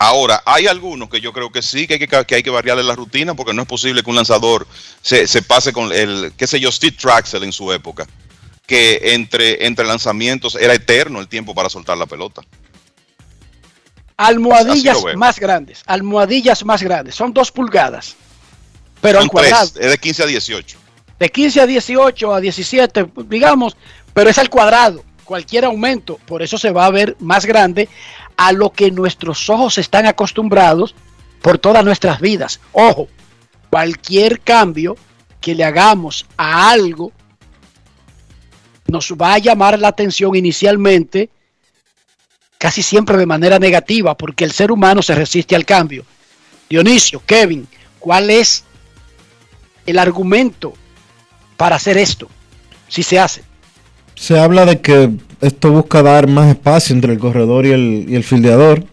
Ahora, hay algunos que yo creo que sí, que hay que, que, hay que variarle la rutina, porque no es posible que un lanzador se, se pase con el, qué sé yo, Steve Traxel en su época, que entre, entre lanzamientos era eterno el tiempo para soltar la pelota. Almohadillas más grandes, almohadillas más grandes, son dos pulgadas, pero al cuadrado. es de 15 a 18. De 15 a 18 a 17, digamos, pero es al cuadrado. Cualquier aumento, por eso se va a ver más grande a lo que nuestros ojos están acostumbrados por todas nuestras vidas. Ojo, cualquier cambio que le hagamos a algo nos va a llamar la atención inicialmente, casi siempre de manera negativa, porque el ser humano se resiste al cambio. Dionisio, Kevin, ¿cuál es el argumento para hacer esto? Si se hace. Se habla de que esto busca dar más espacio entre el corredor y el, y el fildeador,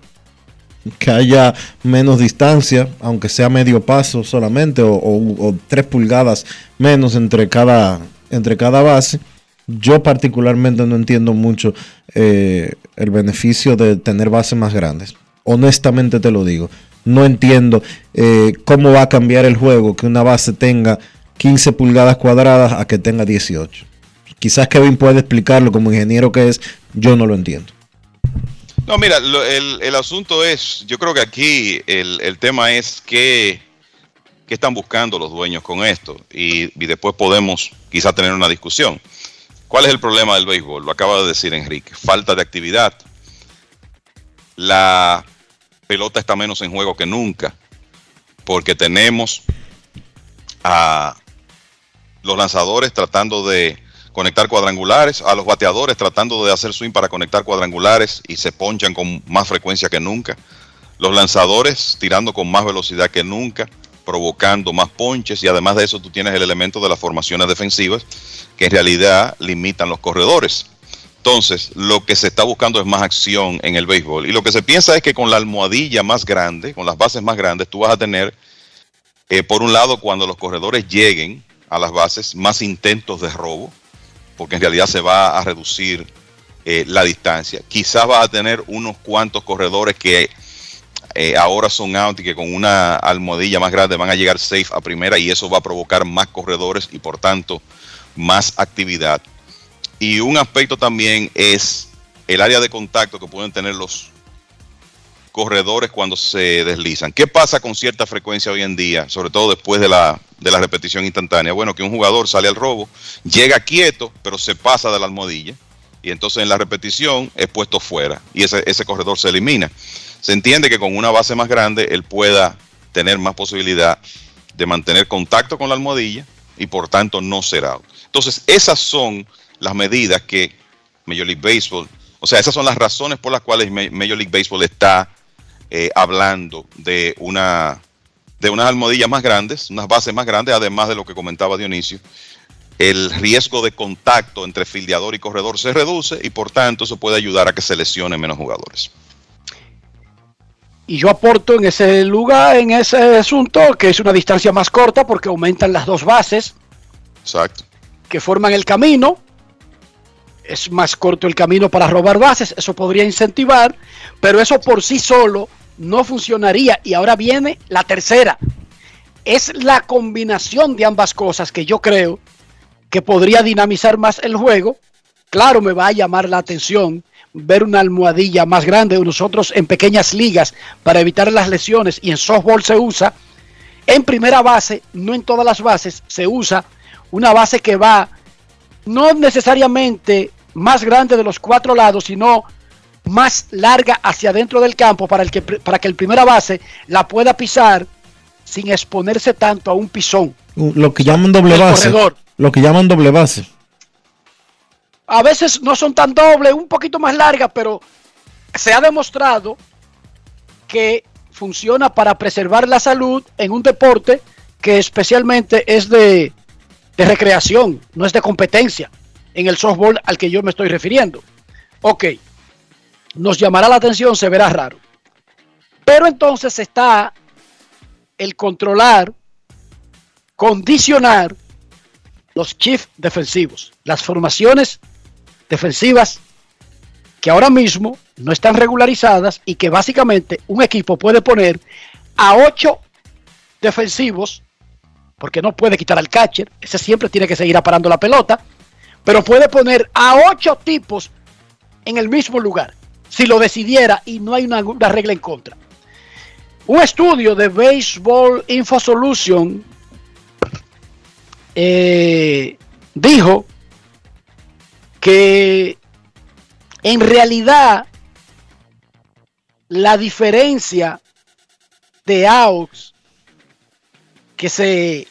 que haya menos distancia, aunque sea medio paso solamente, o, tres pulgadas menos entre cada, entre cada base. Yo particularmente no entiendo mucho eh, el beneficio de tener bases más grandes. Honestamente te lo digo. No entiendo eh, cómo va a cambiar el juego que una base tenga 15 pulgadas cuadradas a que tenga 18. Quizás Kevin puede explicarlo como ingeniero que es, yo no lo entiendo. No, mira, el, asunto es, yo creo que aquí el, tema es que, qué están buscando los dueños con esto y, después podemos quizás tener una discusión. ¿Cuál es el problema del béisbol? Lo acaba de decir Enrique, falta de actividad. La pelota está menos en juego que nunca porque tenemos a los lanzadores tratando de conectar cuadrangulares, a los bateadores tratando de hacer swing para conectar cuadrangulares y se ponchan con más frecuencia que nunca. Los lanzadores tirando con más velocidad que nunca, provocando más ponches y además de eso tú tienes el elemento de las formaciones defensivas que en realidad limitan los corredores. Entonces, lo que se está buscando es más acción en el béisbol. Y lo que se piensa es que con la almohadilla más grande, con las bases más grandes, tú vas a tener, eh, por un lado, cuando los corredores lleguen a las bases, más intentos de robo, porque en realidad se va a reducir eh, la distancia. Quizás va a tener unos cuantos corredores que eh, ahora son out y que con una almohadilla más grande van a llegar safe a primera y eso va a provocar más corredores y por tanto más actividad. Y un aspecto también es el área de contacto que pueden tener los corredores cuando se deslizan. ¿Qué pasa con cierta frecuencia hoy en día, sobre todo después de la, de la repetición instantánea? Bueno, que un jugador sale al robo, llega quieto, pero se pasa de la almohadilla y entonces en la repetición es puesto fuera y ese, ese corredor se elimina. Se entiende que con una base más grande él pueda tener más posibilidad de mantener contacto con la almohadilla y por tanto no ser. Entonces esas son las medidas que Major League Baseball, o sea, esas son las razones por las cuales Major League Baseball está eh, hablando de una de unas almohadillas más grandes, unas bases más grandes, además de lo que comentaba Dionisio, el riesgo de contacto entre fildeador y corredor se reduce y por tanto eso puede ayudar a que se lesionen menos jugadores. Y yo aporto en ese lugar, en ese asunto, que es una distancia más corta porque aumentan las dos bases. Exacto. Que forman el camino. Es más corto el camino para robar bases. Eso podría incentivar. Pero eso por sí solo no funcionaría. Y ahora viene la tercera. Es la combinación de ambas cosas que yo creo que podría dinamizar más el juego. Claro, me va a llamar la atención ver una almohadilla más grande. Nosotros en pequeñas ligas para evitar las lesiones y en softball se usa. En primera base, no en todas las bases, se usa una base que va no necesariamente más grande de los cuatro lados, sino más larga hacia adentro del campo para, el que, para que el primera base la pueda pisar sin exponerse tanto a un pisón. Lo que llaman doble base. Lo que llaman doble base. A veces no son tan dobles, un poquito más largas, pero se ha demostrado que funciona para preservar la salud en un deporte que especialmente es de, de recreación, no es de competencia, en el softball al que yo me estoy refiriendo. Ok, nos llamará la atención, se verá raro. Pero entonces está el controlar, condicionar los chiefs defensivos, las formaciones defensivas que ahora mismo no están regularizadas y que básicamente un equipo puede poner a ocho defensivos, porque no puede quitar al catcher, ese siempre tiene que seguir aparando la pelota, pero puede poner a ocho tipos en el mismo lugar, si lo decidiera y no hay una, regla en contra. Un estudio de Baseball Info Solution eh, dijo que en realidad la diferencia de outs que se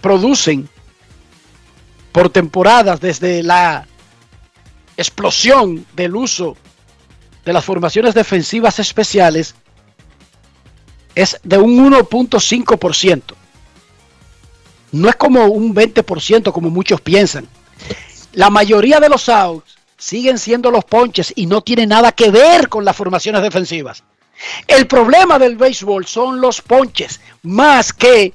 producen por temporadas desde la explosión del uso de las formaciones defensivas especiales es de un 1.5%. No es como un 20% como muchos piensan. La mayoría de los outs siguen siendo los ponches y no tiene nada que ver con las formaciones defensivas. El problema del béisbol son los ponches, más que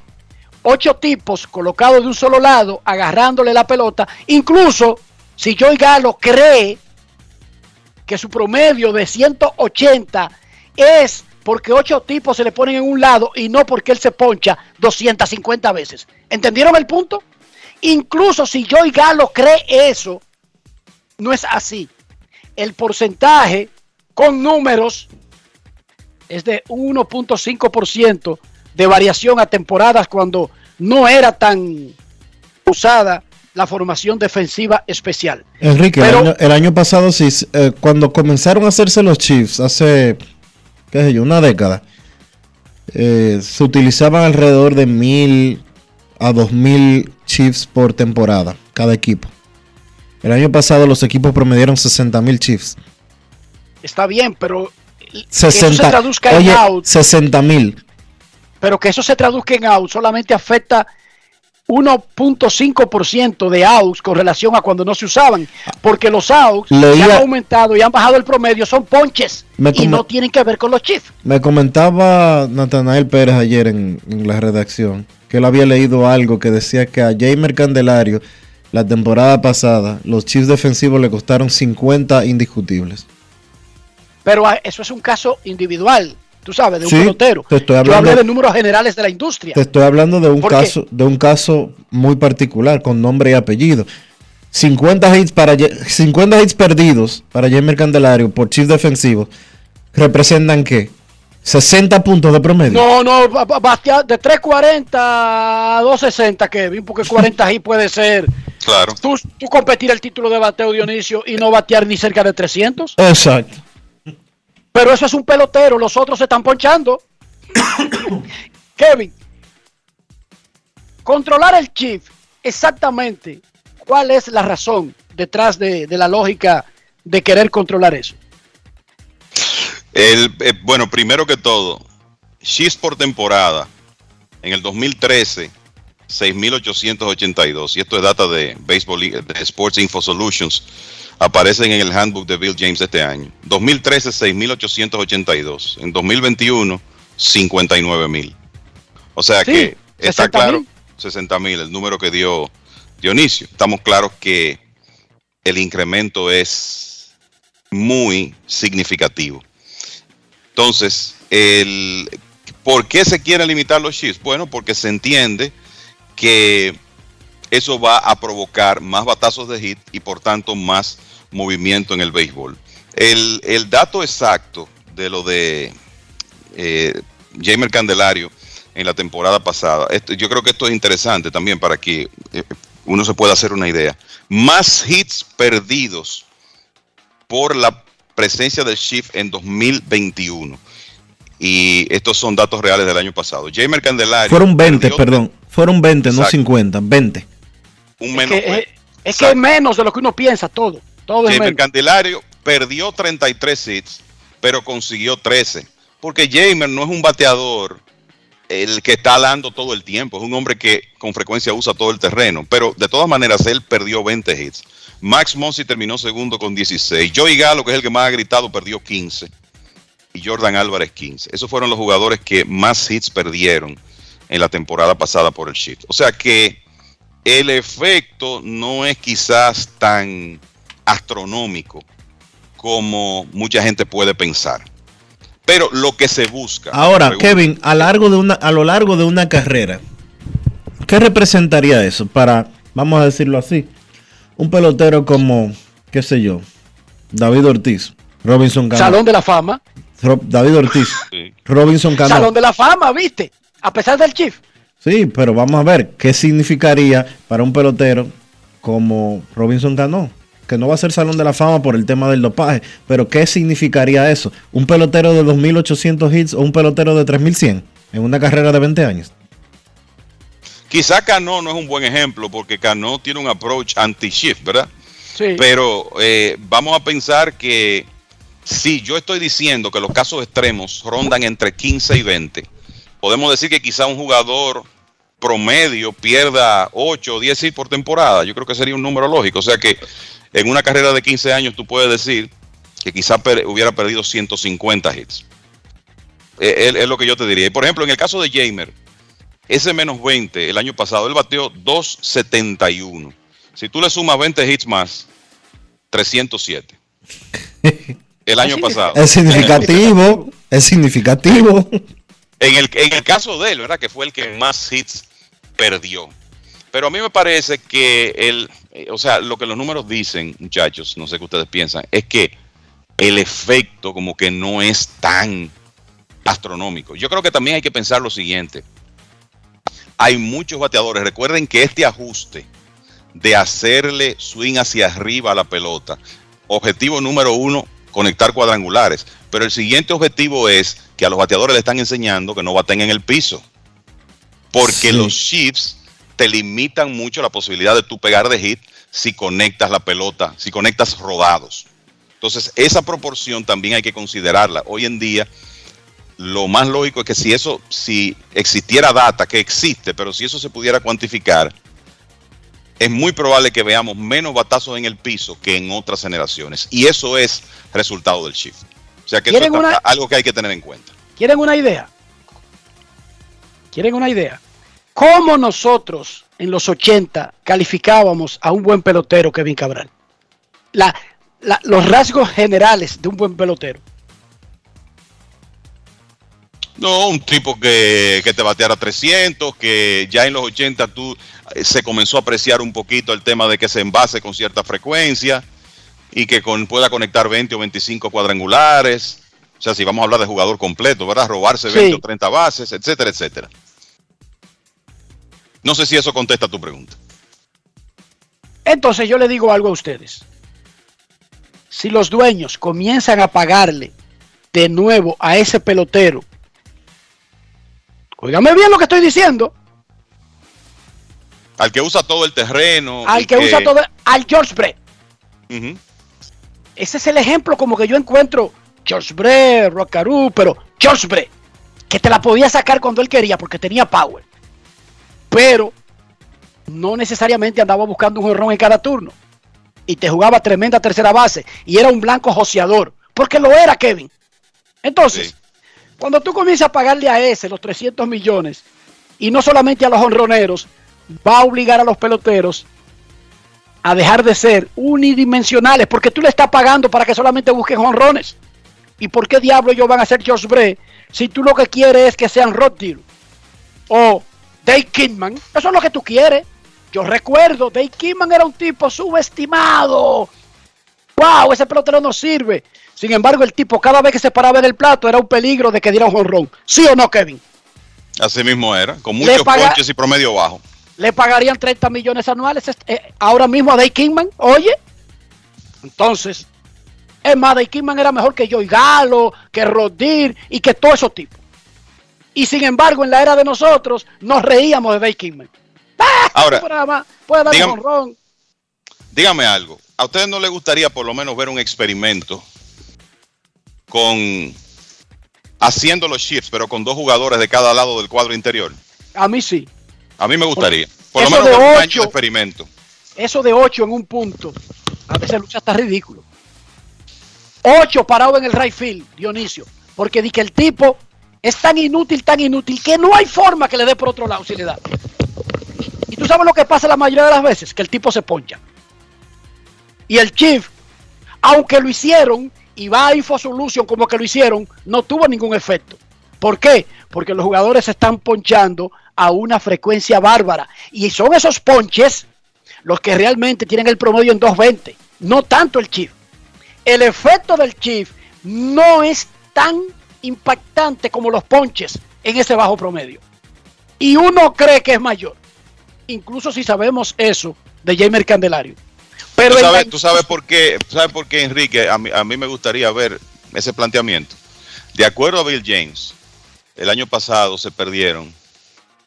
ocho tipos colocados de un solo lado, agarrándole la pelota. Incluso si Joey Galo cree que su promedio de 180 es porque ocho tipos se le ponen en un lado y no porque él se poncha 250 veces. ¿Entendieron el punto? Incluso si Joey Galo cree eso, no es así. El porcentaje con números es de 1.5% de variación a temporadas cuando no era tan usada la formación defensiva especial. Enrique, el, año, pasado, sí, eh, cuando comenzaron a hacerse los Chiefs, hace qué sé yo, una década, eh, se utilizaban alrededor de mil a dos mil chiefs por temporada, cada equipo. El año pasado los equipos promedieron 60 mil chiefs. Está bien, pero 60, que eso se traduzca en out. 60 mil. Pero que eso se traduzca en out solamente afecta 1.5% de outs con relación a cuando no se usaban, porque los outs han aumentado y han bajado el promedio, son ponches y no tienen que ver con los chiefs. Me comentaba Natanael Pérez ayer en, la redacción que él había leído algo que decía que a Jamer Candelario la temporada pasada los chiefs defensivos le costaron 50 indiscutibles. Pero eso es un caso individual, tú sabes, de un Sí, pelotero. te estoy Yo hablando- hablé de números generales de la industria. Te estoy hablando de un caso, de un caso muy particular, con nombre y apellido. 50 hits para Ye- 50 hits perdidos para Jamer Candelario por chief defensivo representan qué? 60 puntos de promedio. No, no, ba- ba- batea- de 340 a 260, Kevin, porque 40 hits puede ser. Claro. Tú, tú competir el título de bateo Dionisio y no batear ni cerca de 300. Exacto. Pero eso es un pelotero, los otros se están ponchando. Kevin, controlar el chip, exactamente, ¿cuál es la razón detrás de, de la lógica de querer controlar eso? El, eh, bueno, primero que todo, Chiefs por temporada, en el 2013, 6.882, y esto es data de Baseball League- de Sports Info Solutions, aparecen en el handbook de Bill James este año. 2013, 6.882. En 2021, 59.000. O sea Sí, que está 60.000. claro, 60.000, el número que dio Dionisio. Estamos claros que el incremento es muy significativo. Entonces, el, ¿por qué se quieren limitar los chips? Bueno, porque se entiende que eso va a provocar más batazos de hit y por tanto más movimiento en el béisbol. El, el dato exacto de lo de eh, Jamer Candelario en la temporada pasada, esto- yo creo que esto es interesante también para que eh, uno se pueda hacer una idea. Más hits perdidos por la presencia del Shift en 2021. Y estos son datos reales del año pasado. Jamer Candelario. Fueron 20, perdió perdón. Fueron 20, no Exacto. 50, 20. Un Es menos. que, es, es que es menos de lo que uno piensa, todo. Todo es Jamer menos. Candelario perdió 33 hits, pero consiguió 13. Porque Jamer no es un bateador el que está alando todo el tiempo. Es un hombre que con frecuencia usa todo el terreno. Pero de todas maneras, él perdió 20 hits. Max Monsi terminó segundo con 16. Joey Galo, que es el que más ha gritado, perdió 15. Y Jordan Álvarez 15. Esos fueron los jugadores que más hits perdieron en la temporada pasada por el shift. O sea que el efecto no es quizás tan astronómico como mucha gente puede pensar. Pero lo que se busca. Ahora, Kevin, a, largo de una, a lo largo de una carrera, ¿qué representaría eso para, vamos a decirlo así, un pelotero como, qué sé yo, David Ortiz, Robinson Cano? Salón de la fama. Ro- David Ortiz, Robinson Cano. Salón de la fama, ¿viste? A pesar del chief. Sí, pero vamos a ver qué significaría para un pelotero como Robinson Cano, que no va a ser Salón de la Fama por el tema del dopaje, pero qué significaría eso? ¿Un pelotero de 2.800 hits o un pelotero de 3.100 en una carrera de 20 años? Quizá Cano no es un buen ejemplo porque Cano tiene un approach anti-shift, ¿verdad? Sí. Pero eh, vamos a pensar que si yo estoy diciendo que los casos extremos rondan entre 15 y 20, podemos decir que quizá un jugador promedio pierda 8 o 10 hits por temporada. Yo creo que sería un número lógico. O sea que en una carrera de 15 años tú puedes decir que quizá per- hubiera perdido 150 hits. Eh, Es, es lo que yo te diría. Y por ejemplo, en el caso de Jamer, ese menos 20 el año pasado, él bateó 271. Si tú le sumas 20 hits más, 307. El año pasado. Es significativo, es significativo. En el, en el caso de él, ¿verdad? Que fue el que más hits perdió. Pero a mí me parece que el, eh, o sea, lo que los números dicen, muchachos, no sé qué ustedes piensan, es que el efecto como que no es tan astronómico. Yo creo que también hay que pensar lo siguiente. Hay muchos bateadores. Recuerden que este ajuste de hacerle swing hacia arriba a la pelota, objetivo número uno, conectar cuadrangulares. Pero el siguiente objetivo es que a los bateadores le están enseñando que no baten en el piso. Porque Sí. los chips te limitan mucho la posibilidad de tú pegar de hit si conectas la pelota, si conectas rodados. Entonces, esa proporción también hay que considerarla. Hoy en día, lo más lógico es que si eso, si existiera data, que existe, pero si eso se pudiera cuantificar, es muy probable que veamos menos batazos en el piso que en otras generaciones. Y eso es resultado del shift. O sea que eso es ¿Quieren una- algo que hay que tener en cuenta. ¿Quieren una idea? ¿Quieren una idea? ¿Cómo nosotros en los 80 calificábamos a un buen pelotero, Kevin Cabral? La- la- los rasgos generales de un buen pelotero. No, un tipo que, que te bateara 300, que ya en los 80 tú eh, se comenzó a apreciar un poquito el tema de que se envase con cierta frecuencia y que con, pueda conectar 20 o 25 cuadrangulares. O sea, si vamos a hablar de jugador completo, ¿verdad? Robarse Sí. 20 o 30 bases, etcétera, etcétera. No sé si eso contesta tu pregunta. Entonces yo le digo algo a ustedes. Si los dueños comienzan a pagarle de nuevo a ese pelotero, óigame bien lo que estoy diciendo, Al que usa todo el terreno. al que usa todo, al George Brett. Ese es el ejemplo como que yo encuentro George Brett, Rockaroo, pero George Brett, que te la podía sacar cuando él quería porque tenía power. Pero no necesariamente andaba buscando un jorrón en cada turno. Y te jugaba tremenda tercera base. Y era un blanco joseador. Porque lo era, Kevin. Entonces, cuando tú comienzas a pagarle a ese los 300 millones, y no solamente a los honroneros, va a obligar a los peloteros a dejar de ser unidimensionales, porque tú le estás pagando para que solamente busquen honrones. ¿Y por qué diablo ellos van a ser George Brett si tú lo que quieres es que sean Rod o Dave Kidman? Eso es lo que tú quieres. Yo recuerdo, Dave Kidman era un tipo subestimado. ¡Wow! Ese pelotero no sirve. Sin embargo, el tipo cada vez que se paraba en el plato era un peligro de que diera un honrón. ¿Sí o no, Kevin? Así mismo era, con muchos ponches y promedio bajo. le pagarían 30 millones anuales eh, ahora mismo a Dave Kingman. Oye, entonces, es más, Dave Kingman era mejor que Joey Galo, que Rodir y que todos esos tipos. Y sin embargo, en la era de nosotros, nos reíamos de Dave Kingman. Ahora, Nada más, puede dar dígame- un honrón. dígame algo. ¿A ustedes no les gustaría por lo menos ver un experimento con haciendo los shifts, pero con dos jugadores de cada lado del cuadro interior? A mí sí. A mí me gustaría. Por lo menos de un año ocho. de experimento. Eso de 8 en un punto, a veces lucha está ridículo. 8 parado en el right field, Dionisio. Porque di que el tipo es tan inútil, tan inútil, que no hay forma que le dé por otro lado si le da. Y tú sabes lo que pasa la mayoría de las veces, que el tipo se poncha. Y el Chief, aunque lo hicieron, y va a InfoSolution como que lo hicieron, no tuvo ningún efecto. ¿Por qué? Porque los jugadores se están ponchando a una frecuencia bárbara. Y son esos ponches los que realmente tienen el promedio en 220, no tanto el Chief. El efecto del Chief no es tan impactante como los ponches en ese bajo promedio. Y uno cree que es mayor, incluso si sabemos eso de Jamer Candelario. Pero ¿Tú la sabes, tú sabes por qué, tú sabes por qué, Enrique? A mí, a mí me gustaría ver ese planteamiento. De acuerdo a Bill James, el año pasado se perdieron.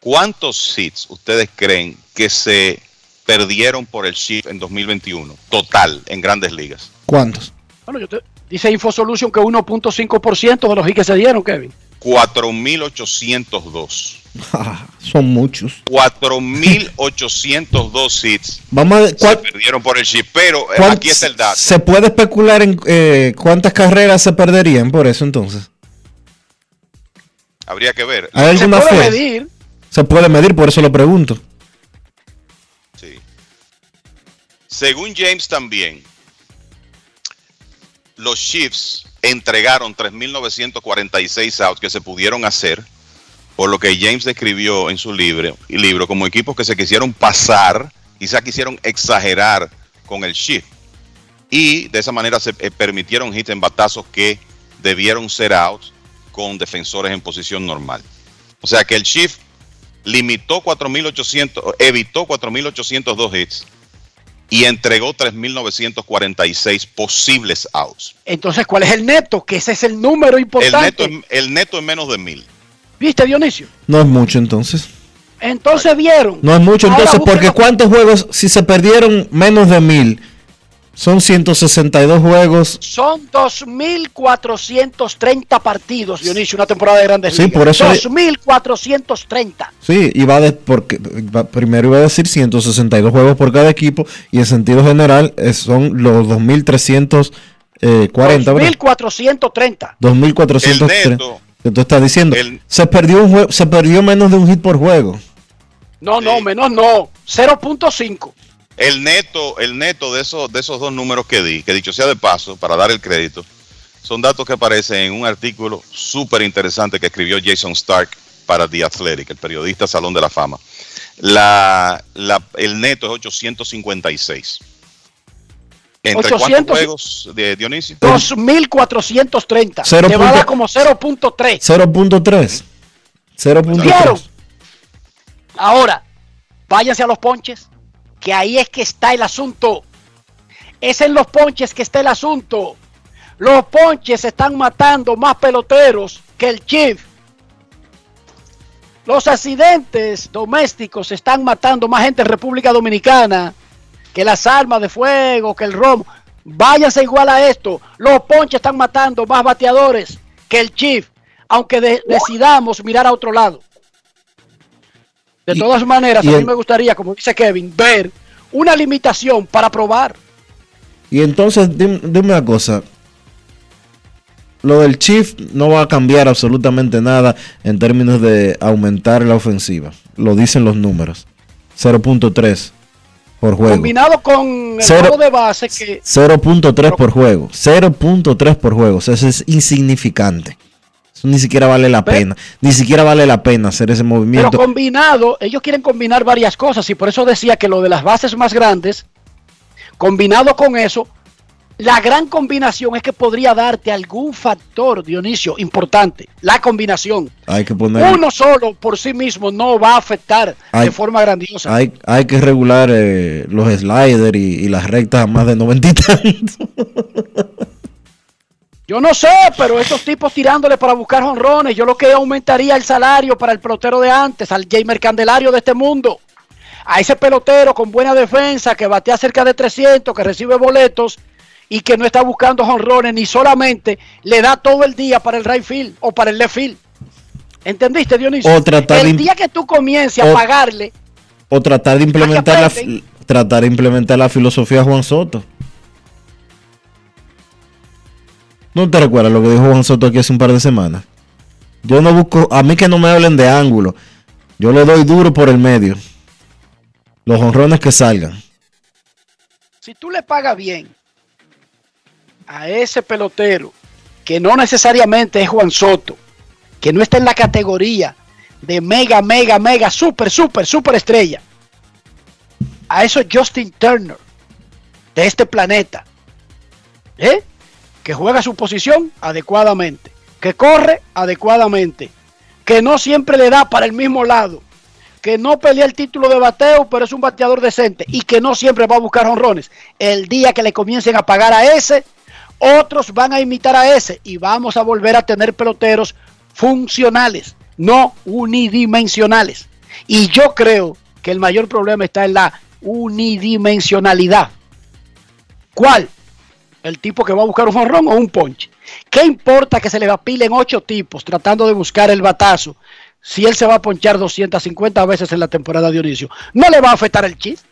¿Cuántos hits ustedes creen que se perdieron por el shift en 2021? Total, en grandes ligas. ¿Cuántos? Bueno, yo te- dice InfoSolution que 1.5% de los hits que se dieron, Kevin. 4.802. Son muchos. 4.802 hits Vamos a ver, se ¿cuál- perdieron por el shift. Pero eh, aquí está el dato. ¿Se puede especular en eh, cuántas carreras se perderían por eso entonces? Habría que ver. ¿Hay alguna puede fe? medir. Se puede medir, por eso lo pregunto. Según James también, los Chiefs entregaron 3.946 outs que se pudieron hacer, por lo que James describió en su libro, libro como equipos que se quisieron pasar, quizá quisieron exagerar con el shift. Y de esa manera se eh, permitieron hits en batazos que debieron ser outs con defensores en posición normal. O sea que el shift limitó 4.800, evitó 4.802 hits y entregó 3.946 posibles outs. Entonces, ¿cuál es el neto? Que ese es el número El importante. neto, el neto es menos de mil. ¿Viste, Dionisio? No es mucho entonces. Entonces vieron. No es mucho entonces, porque ¿cuántos juegos, si se perdieron menos de mil, son 162 juegos? Son 2.430 partidos, Dionisio, una temporada de grandes Sí, ligas. por eso- 2.430. Sí, iba de, porque, primero iba a decir 162 juegos por cada equipo y en sentido general eh, son los 2.340, ¿verdad? 2.430. 2.430. El neto- que tú estás diciendo. el- se, perdió un se perdió menos de un hit por juego. No, no, menos no. 0.5. El neto, el neto de esos, de esos dos números que di, que dicho sea de paso, para dar el crédito, son datos que aparecen en un artículo súper interesante que escribió Jason Stark para The Athletic, el periodista Salón de la Fama. La, la- el neto es 856. ¿Entre 800 cuántos juegos de Dionisio? 2.430. Cero Te va a dar como 0.3. 0.3. 0.3. ¿Vieron? Ahora, váyanse a los ponches, que ahí es que está el asunto. Es en los ponches que está el asunto. Los ponches están matando más peloteros que el Chief. Los accidentes domésticos están matando más gente en República Dominicana que las armas de fuego, que el romo. Váyanse igual a esto. Los ponches están matando más bateadores que el Chief, aunque de- decidamos mirar a otro lado. De Y- todas maneras, a mí el- me gustaría, como dice Kevin, ver una limitación para probar. Y entonces, dim- dime una cosa. Lo del Chief no va a cambiar absolutamente nada en términos de aumentar la ofensiva. Lo dicen los números. 0.3 por juego. Combinado con el Cero- juego de base que 0.3 por juego. 0.3 por juego. O sea, eso es insignificante. Ni siquiera vale la pena. Ni siquiera vale la pena hacer ese Pero movimiento. combinado, ellos quieren combinar varias cosas y por eso decía que lo de las bases más grandes, combinado con eso, la gran combinación es que podría darte algún factor, Dionisio, importante. La combinación. Hay que poner. Uno solo por sí mismo no va a afectar Hay- de forma grandiosa. Hay, hay que regular eh, los sliders y, y las rectas a más de 90 y. Yo no sé, pero estos tipos tirándole para buscar honrones, yo lo que aumentaría el salario para el pelotero de antes, al Jamer Candelario de este mundo. A ese pelotero con buena defensa, que batea cerca de 300, que recibe boletos y que no está buscando honrones, ni solamente le da todo el día para el right field o para el left field. ¿Entendiste, Dionisio? O tratar el día que tú comiences o- a pagarle, O tratar de implementar la, tratar de implementar la filosofía de Juan Soto. ¿No te recuerdas lo que dijo Juan Soto aquí hace un par de semanas? Yo no busco, a mí que no me hablen de ángulo. Yo le doy duro por el medio. Los honrones que salgan. si tú le pagas bien a ese pelotero, que no necesariamente es Juan Soto, que no está en la categoría de mega, mega, mega, super, super, super estrella, a eso Justin Turner de este planeta, ¿eh? Que juega su posición adecuadamente, que corre adecuadamente, que no siempre le da para el mismo lado, que no pelea el título de bateo, pero es un bateador decente y que no siempre va a buscar honrones. El día que le comiencen a pagar a ese, otros van a imitar a ese y vamos a volver a tener peloteros funcionales, no unidimensionales. Y yo creo que el mayor problema está en la unidimensionalidad. ¿Cuál? El tipo que va a buscar un honrón o un ponche. ¿Qué importa que se le vapilen ocho tipos tratando de buscar el batazo si él se va a ponchar 250 veces en la temporada de Dionisio? ¿No le va a afectar el chis?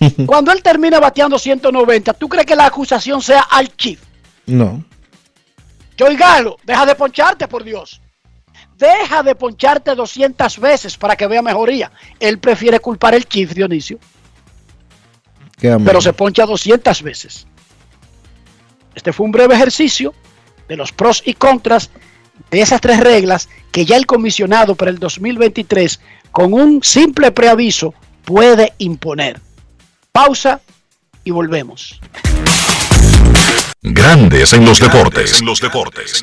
Cuando él termina bateando 190, ¿tú crees que la acusación sea al Chief? No. Joey Galo, deja de poncharte, por Dios. Deja de poncharte 200 veces para que vea mejoría. Él prefiere culpar el Chief, Dionisio. Pero se poncha 200 veces. Este fue un breve ejercicio de los pros y contras de esas tres reglas que ya el comisionado para el 2023, con un simple preaviso, puede imponer. Pausa y volvemos. Grandes en los deportes. En los deportes.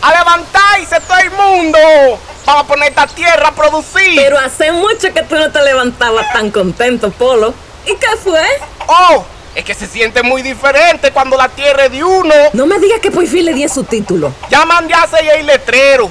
A levantarse todo el mundo para poner esta tierra a producir. Pero hace mucho que tú no te levantabas tan contento, Polo. ¿Y qué fue? Oh, es que se siente muy diferente cuando la tierra es de uno. No me digas que por fin le di su título. Ya mandé a hacer el letrero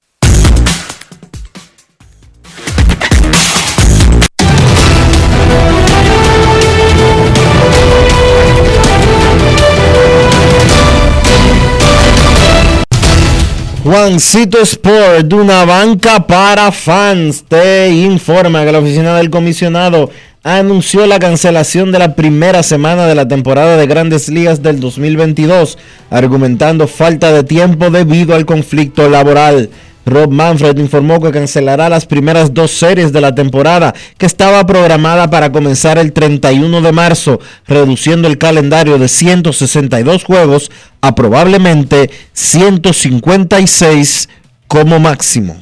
Juancito Sport, de una banca para fans, te informa que la oficina del comisionado anunció la cancelación de la primera semana de la temporada de grandes ligas del 2022, argumentando falta de tiempo debido al conflicto laboral. Rob Manfred informó que cancelará las primeras dos series de la temporada que estaba programada para comenzar el 31 de marzo, reduciendo el calendario de 162 juegos a probablemente 156 como máximo.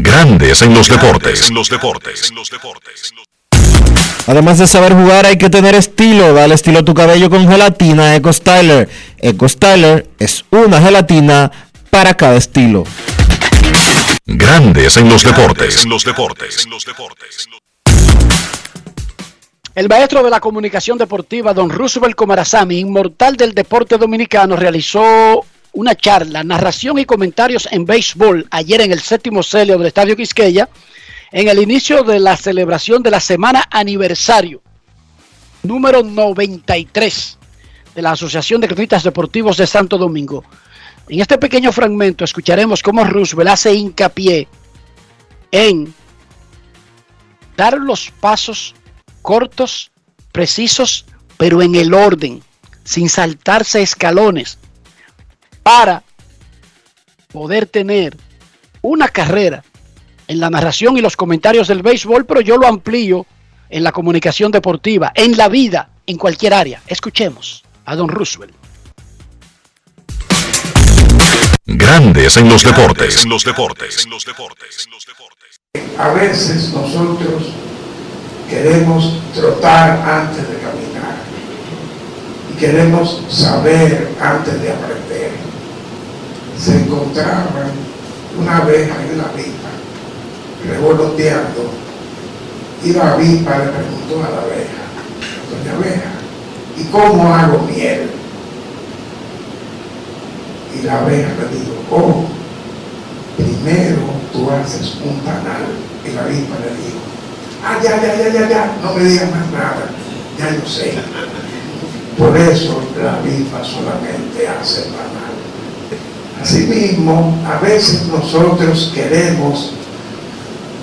Grandes en los deportes. En los deportes. En los deportes. Además de saber jugar, hay que tener estilo. Dale estilo a tu cabello con gelatina Eco Styler. Eco Styler es una gelatina para cada estilo. Grandes en los deportes. En los deportes. En los deportes. El maestro de la comunicación deportiva, don Roosevelt Comarazami, inmortal del deporte dominicano, realizó una charla, narración y comentarios en béisbol ayer en el séptimo celio del Estadio Quisqueya, en el inicio de la celebración de la semana aniversario número 93 de la Asociación de Cronistas Deportivos de Santo Domingo. En este pequeño fragmento escucharemos cómo Roosevelt hace hincapié en dar los pasos cortos, precisos, pero en el orden, sin saltarse escalones, para poder tener una carrera en la narración y los comentarios del béisbol, pero yo lo amplío en la comunicación deportiva, en la vida, en cualquier área. Escuchemos a don Roosevelt. Grandes en los deportes. En los deportes. En los deportes. A veces nosotros queremos trotar antes de caminar y queremos saber antes de aprender. Se encontraban una abeja y una avispa revoloteando y la avispa le preguntó a la abeja, doña abeja, ¿y cómo hago miel? Y la abeja le dijo, oh, primero tú haces un panal. Y la avispa le dijo, ah, ya, ya, ya, ya, ya, no me digas más nada, ya yo sé. Por eso la avispa solamente hace panal. Asimismo, a veces nosotros queremos,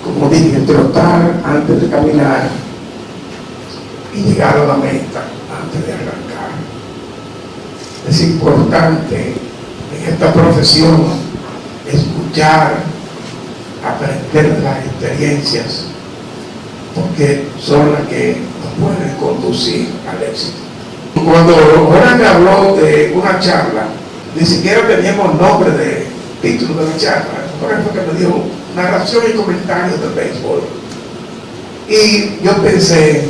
como dije, trotar antes de caminar y llegar a la meta antes de arrancar. Es importante en esta profesión escuchar, aprender de las experiencias, porque son las que nos pueden conducir al éxito. Cuando me habló de una charla, ni siquiera teníamos nombre de título de la charla, por ejemplo que me dijo narración y comentarios del béisbol. Y yo pensé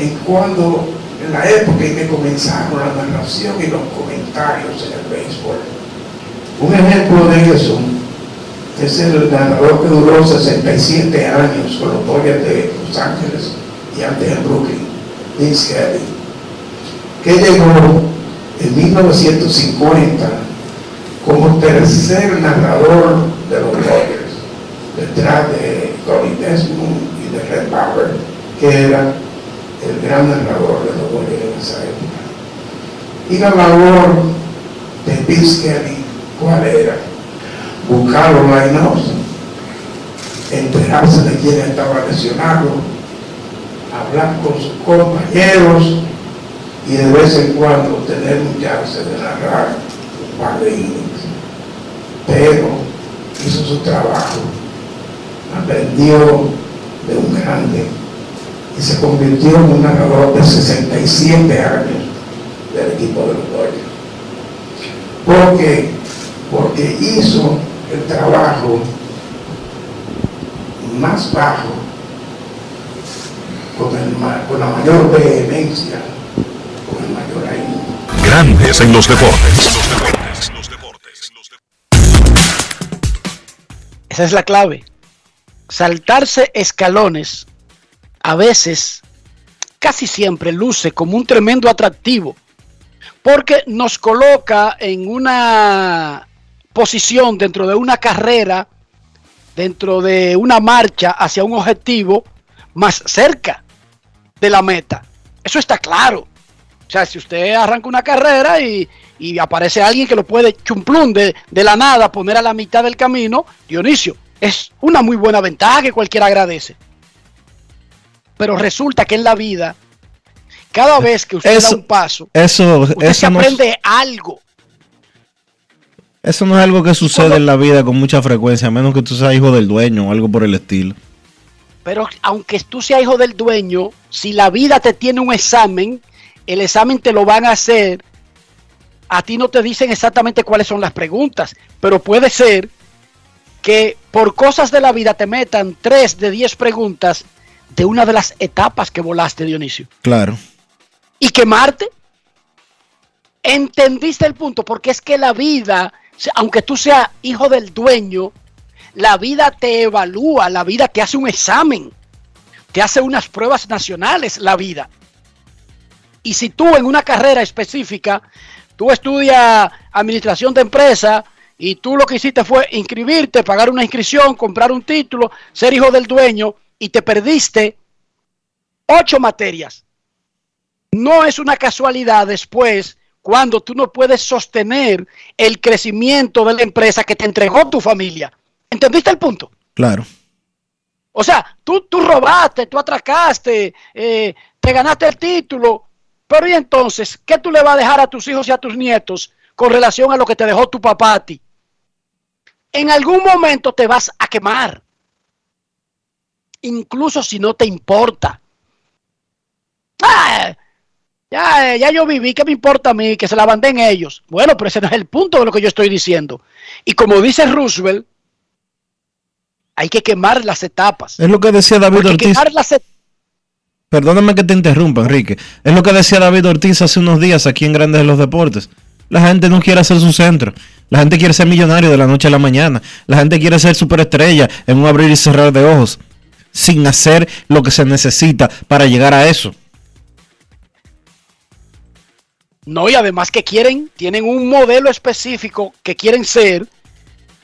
en cuando, en la época en que comenzaron la narración y los comentarios en el béisbol. Un ejemplo de eso es el narrador que duró 67 años con los Dodgers de Los Ángeles y antes en Brooklyn, Vince Kelly, que llegó en 1950 como tercer narrador de los Dodgers, detrás de Tony Desmond y de Red Bauer, que era el gran narrador de los Dodgers en esa época. Y la labor de Kelly, ¿cuál era? Buscar los line-ups, enterarse de quién estaba lesionado, hablar con sus compañeros y de vez en cuando tener un chance de narrar un par de innings. Pero hizo su trabajo, aprendió de un grande y se convirtió en un narrador de 67 años del equipo de los Dodgers. ¿Por qué? Porque hizo el trabajo más bajo, con, la mayor vehemencia, con el mayor ahínco. Grandes en los deportes. Esa es la clave. Saltarse escalones a veces, casi siempre, luce como un tremendo atractivo, porque nos coloca en una posición dentro de una carrera, dentro de una marcha hacia un objetivo más cerca de la meta. Eso está claro. O sea, si usted arranca una carrera y, y aparece alguien que lo puede chumplum de, de la nada poner a la mitad del camino, Dionisio, es una muy buena ventaja que cualquiera agradece. Pero resulta que en la vida, cada vez que usted Eso- da un paso, Eso, usted se eso, no, aprende algo. eso no es algo que sucede en la vida con mucha frecuencia, a menos que tú seas hijo del dueño o algo por el estilo. Pero aunque tú seas hijo del dueño, si la vida te tiene un examen, el examen te lo van a hacer. A ti no te dicen exactamente cuáles son las preguntas, pero puede ser que por cosas de la vida te metan tres de diez preguntas de una de las etapas que volaste, Dionisio. Claro. Y quemarte. ¿Entendiste el punto? Porque es que la vida, aunque tú seas hijo del dueño, la vida te evalúa, la vida te hace un examen, te hace unas pruebas nacionales, la vida. Y si tú en una carrera específica, tú estudias administración de empresa y tú lo que hiciste fue inscribirte, pagar una inscripción, comprar un título, ser hijo del dueño y te perdiste ocho materias. No es una casualidad después cuando tú no puedes sostener el crecimiento de la empresa que te entregó tu familia. ¿Entendiste el punto? Claro. O sea, tú, tú robaste, tú atracaste, eh, te ganaste el título, pero ¿y entonces qué tú le vas a dejar a tus hijos y a tus nietos con relación a lo que te dejó tu papá a ti? En algún momento te vas a quemar, incluso si no te importa. Ah, ya, ya yo viví, ¿qué me importa a mí? Que se la en ellos. Bueno, pero ese no es el punto de lo que yo estoy diciendo. Y como dice Roosevelt, hay que quemar las etapas. Es lo que decía David Porque Ortiz. quemar las etapas Perdóname que te interrumpa, Enrique. Es lo que decía David Ortiz hace unos días aquí en Grandes de los Deportes. La gente no quiere hacer su centro. La gente quiere ser millonario de la noche a la mañana. La gente quiere ser superestrella en un abrir y cerrar de ojos. Sin hacer lo que se necesita para llegar a eso. No, y además que quieren, tienen un modelo específico que quieren ser,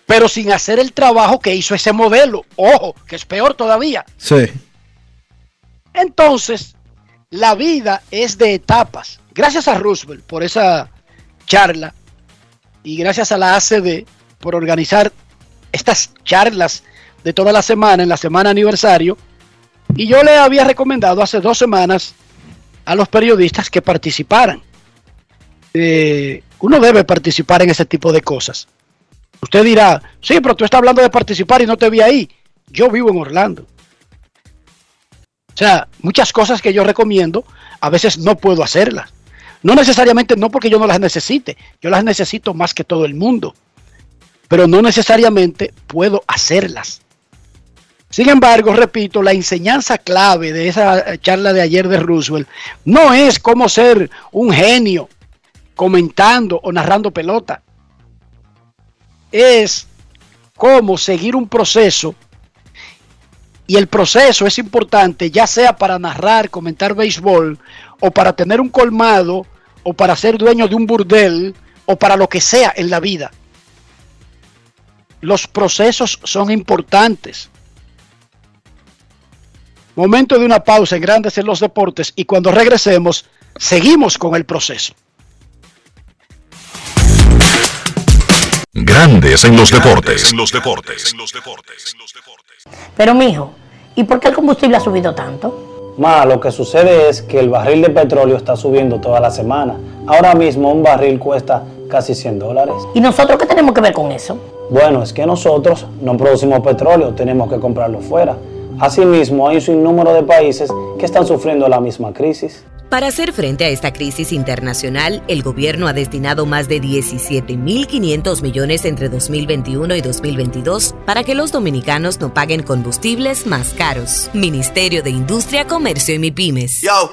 pero sin hacer el trabajo que hizo ese modelo. Ojo, que es peor todavía. Sí. Entonces, la vida es de etapas. Gracias a Roosevelt por esa charla y gracias a la ACD por organizar estas charlas de toda la semana, en la semana aniversario. Y yo le había recomendado hace dos semanas a los periodistas que participaran. Eh, uno debe participar en ese tipo de cosas. Usted dirá, sí, pero tú estás hablando de participar y no te vi ahí. Yo vivo en Orlando. O sea, muchas cosas que yo recomiendo, a veces no puedo hacerlas. No necesariamente no porque yo no las necesite, yo las necesito más que todo el mundo, pero no necesariamente puedo hacerlas. Sin embargo, repito, la enseñanza clave de esa charla de ayer de Roosevelt no es cómo ser un genio comentando o narrando pelota. Es cómo seguir un proceso y el proceso es importante, ya sea para narrar, comentar béisbol, o para tener un colmado, o para ser dueño de un burdel, o para lo que sea en la vida. Los procesos son importantes. Momento de una pausa en Grandes en los Deportes y cuando regresemos, seguimos con el proceso. Grandes en los deportes. En los deportes. Pero mijo, ¿y por qué el combustible ha subido tanto? Ma, lo que sucede es que el barril de petróleo está subiendo toda la semana. Ahora mismo un barril cuesta casi 100 dólares. ¿Y nosotros qué tenemos que ver con eso? Bueno, es que nosotros no producimos petróleo, tenemos que comprarlo fuera. Asimismo, hay un sinnúmero de países que están sufriendo la misma crisis. Para hacer frente a esta crisis internacional, el gobierno ha destinado más de 17.500 millones entre 2021 y 2022 para que los dominicanos no paguen combustibles más caros. Ministerio de Industria, Comercio y MIPIMES. Yo,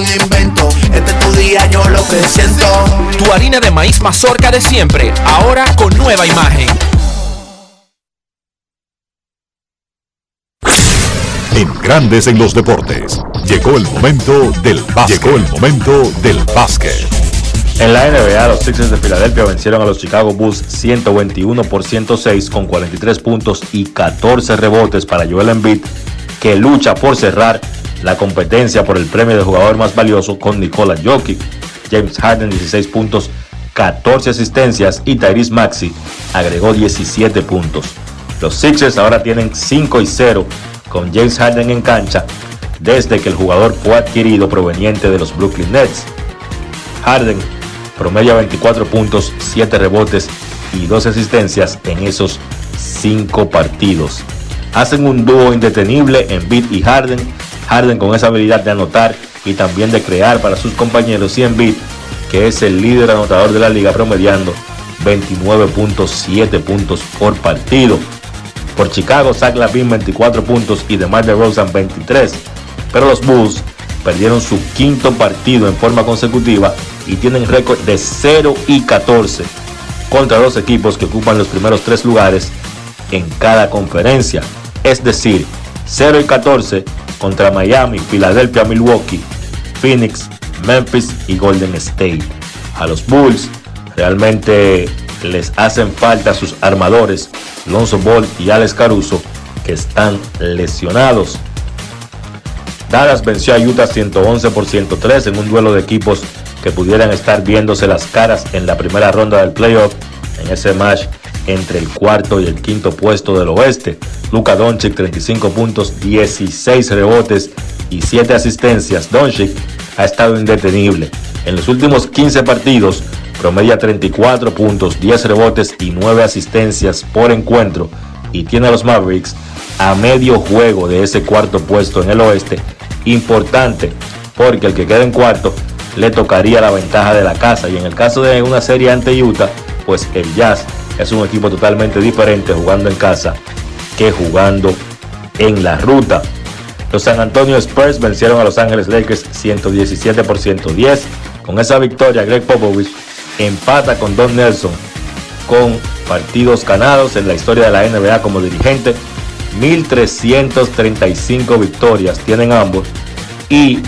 invento. Este es tu día, yo lo que siento. Tu harina de maíz mazorca de siempre, ahora con nueva imagen. En Grandes en los deportes. Llegó el momento del básquet. Llegó el momento del básquet. En la NBA, los Sixers de Filadelfia vencieron a los Chicago Bulls 121 por 106 con 43 puntos y 14 rebotes para Joel Embiid, que lucha por cerrar la competencia por el premio de jugador más valioso con Nikola Jokic. James Harden 16 puntos, 14 asistencias y Tyrese Maxey agregó 17 puntos. Los Sixers ahora tienen 5 y 0 con James Harden en cancha desde que el jugador fue adquirido proveniente de los Brooklyn Nets. Harden promedia 24 puntos, 7 rebotes y 2 asistencias en esos 5 partidos. Hacen un dúo indetenible en Beat y Harden. Harden con esa habilidad de anotar y también de crear para sus compañeros y Beat, que es el líder anotador de la liga promediando 29.7 puntos por partido. Por Chicago, Zach Lavin 24 puntos y DeMar DeRozan 23. Pero los Bulls perdieron su quinto partido en forma consecutiva y tienen récord de 0 y 14 contra dos equipos que ocupan los primeros tres lugares en cada conferencia. Es decir, 0 y 14 contra Miami, Filadelfia, Milwaukee, Phoenix, Memphis y Golden State. A los Bulls realmente les hacen falta sus armadores, Lonzo Ball y Alex Caruso, que están lesionados. Dallas venció a Utah 111 por 103 en un duelo de equipos que pudieran estar viéndose las caras en la primera ronda del playoff en ese match entre el cuarto y el quinto puesto del oeste. Luka Doncic 35 puntos, 16 rebotes y 7 asistencias. Doncic ha estado indetenible. En los últimos 15 partidos promedia 34 puntos, 10 rebotes y 9 asistencias por encuentro y tiene a los Mavericks a medio juego de ese cuarto puesto en el oeste. Importante porque el que queda en cuarto le tocaría la ventaja de la casa y en el caso de una serie ante Utah, pues el Jazz es un equipo totalmente diferente jugando en casa que jugando en la ruta. Los San Antonio Spurs vencieron a Los Ángeles Lakers 117 por 110. Con esa victoria, Greg Popovich empata con Don Nelson con partidos ganados en la historia de la NBA como dirigente. 1.335 victorias tienen ambos y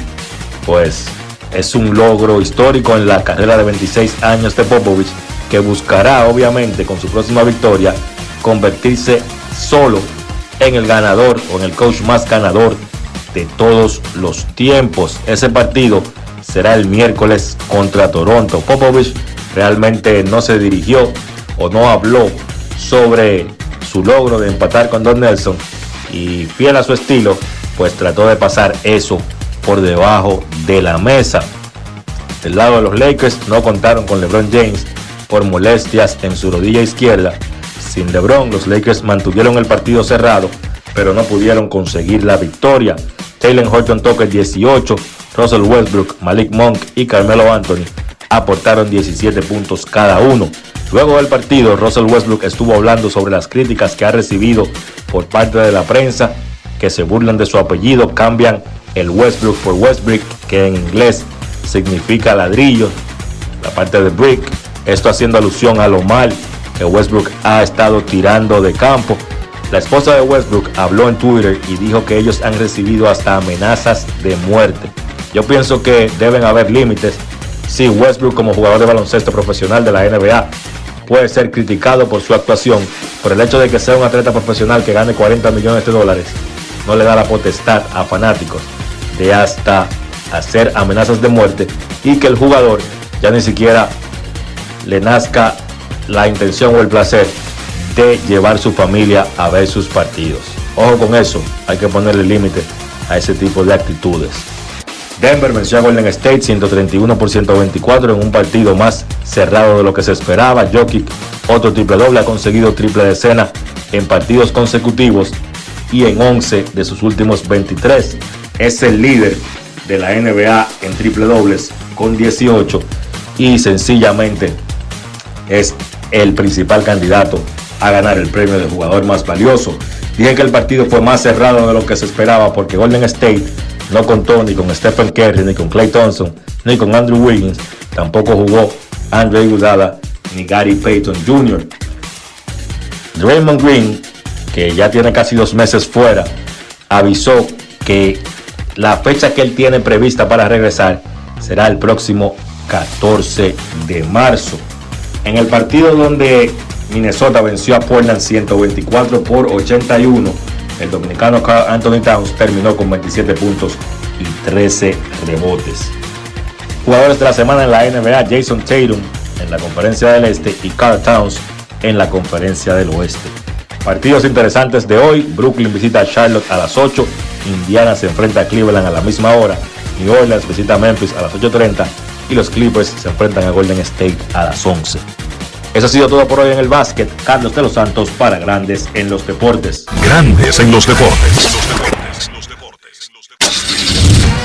pues es un logro histórico en la carrera de 26 años de Popovich que buscará obviamente con su próxima victoria convertirse solo en el ganador o en el coach más ganador de todos los tiempos. Ese partido será el miércoles contra Toronto. Popovich realmente no se dirigió o no habló sobre su logro de empatar con Don Nelson y fiel a su estilo, pues trató de pasar eso por debajo de la mesa. Del lado de los Lakers no contaron con LeBron James por molestias en su rodilla izquierda. Sin LeBron, los Lakers mantuvieron el partido cerrado, pero no pudieron conseguir la victoria. Taylor Horton Tucker 18, Russell Westbrook, Malik Monk y Carmelo Anthony aportaron 17 puntos cada uno. Luego del partido, Russell Westbrook estuvo hablando sobre las críticas que ha recibido por parte de la prensa, que se burlan de su apellido cambian el Westbrook por Westbrick, que en inglés significa ladrillo, la parte de brick, esto haciendo alusión a lo mal que Westbrook ha estado tirando de campo. La esposa de Westbrook habló en Twitter y dijo que ellos han recibido hasta amenazas de muerte. Yo pienso que deben haber límites. Si Westbrook como jugador de baloncesto profesional de la NBA puede ser criticado por su actuación, por el hecho de que sea un atleta profesional que gane 40 millones de dólares, no le da la potestad a fanáticos de hasta hacer amenazas de muerte y que el jugador ya ni siquiera le nazca la intención o el placer de llevar su familia a ver sus partidos. Ojo con eso, hay que ponerle límite a ese tipo de actitudes. Denver venció a Golden State 131 por 124 en un partido más cerrado de lo que se esperaba. Jokic, otro triple doble, ha conseguido triple decena en partidos consecutivos y en 11 de sus últimos 23. Es el líder de la NBA en triple dobles con 18 y sencillamente es el principal candidato a ganar el premio de jugador más valioso. Dije que el partido fue más cerrado de lo que se esperaba porque Golden State no contó ni con Stephen Curry, ni con Clay Thompson, ni con Andrew Wiggins. Tampoco jugó Andre Iguodala ni Gary Payton Jr. Draymond Green, que ya tiene casi dos meses fuera, avisó que la fecha que él tiene prevista para regresar será el próximo 14 de marzo. En el partido donde Minnesota venció a Portland 124 por 81, el dominicano Anthony Towns terminó con 27 puntos y 13 rebotes. Jugadores de la semana en la NBA, Jason Tatum en la conferencia del Este y Carl Towns en la conferencia del Oeste. Partidos interesantes de hoy, Brooklyn visita a Charlotte a las 8, Indiana se enfrenta a Cleveland a la misma hora, New Orleans visita a Memphis a las 8.30 y los Clippers se enfrentan a Golden State a las 11. Eso ha sido todo por hoy en el básquet. Carlos de los Santos para Grandes en los Deportes. Grandes en los deportes.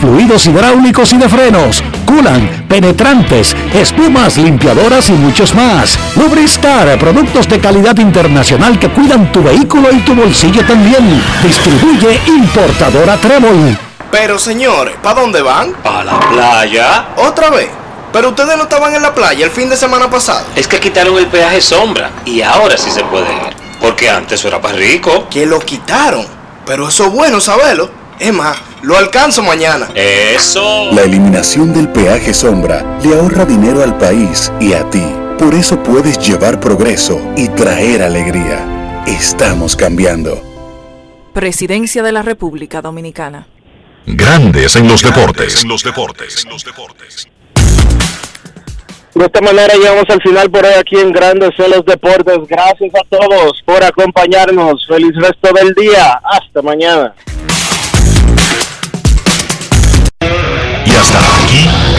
fluidos hidráulicos y de frenos, culan, penetrantes, espumas, limpiadoras y muchos más. Lubristar, productos de calidad internacional que cuidan tu vehículo y tu bolsillo también. Distribuye importadora Trébol. Pero señores, ¿para dónde van? A la playa. ¿Otra vez? Pero ustedes no estaban en la playa el fin de semana pasado. Es que quitaron el peaje sombra y ahora sí se puede ir. Porque antes era para rico. Que lo quitaron. Pero eso es bueno saberlo. Es más, lo alcanzo mañana. Eso. La eliminación del peaje sombra le ahorra dinero al país y a ti. Por eso puedes llevar progreso y traer alegría. Estamos cambiando. Presidencia de la República Dominicana. Grandes en los deportes. En los deportes. De esta manera llegamos al final por hoy aquí en Grandes en los Deportes. Gracias a todos por acompañarnos. Feliz resto del día. Hasta mañana.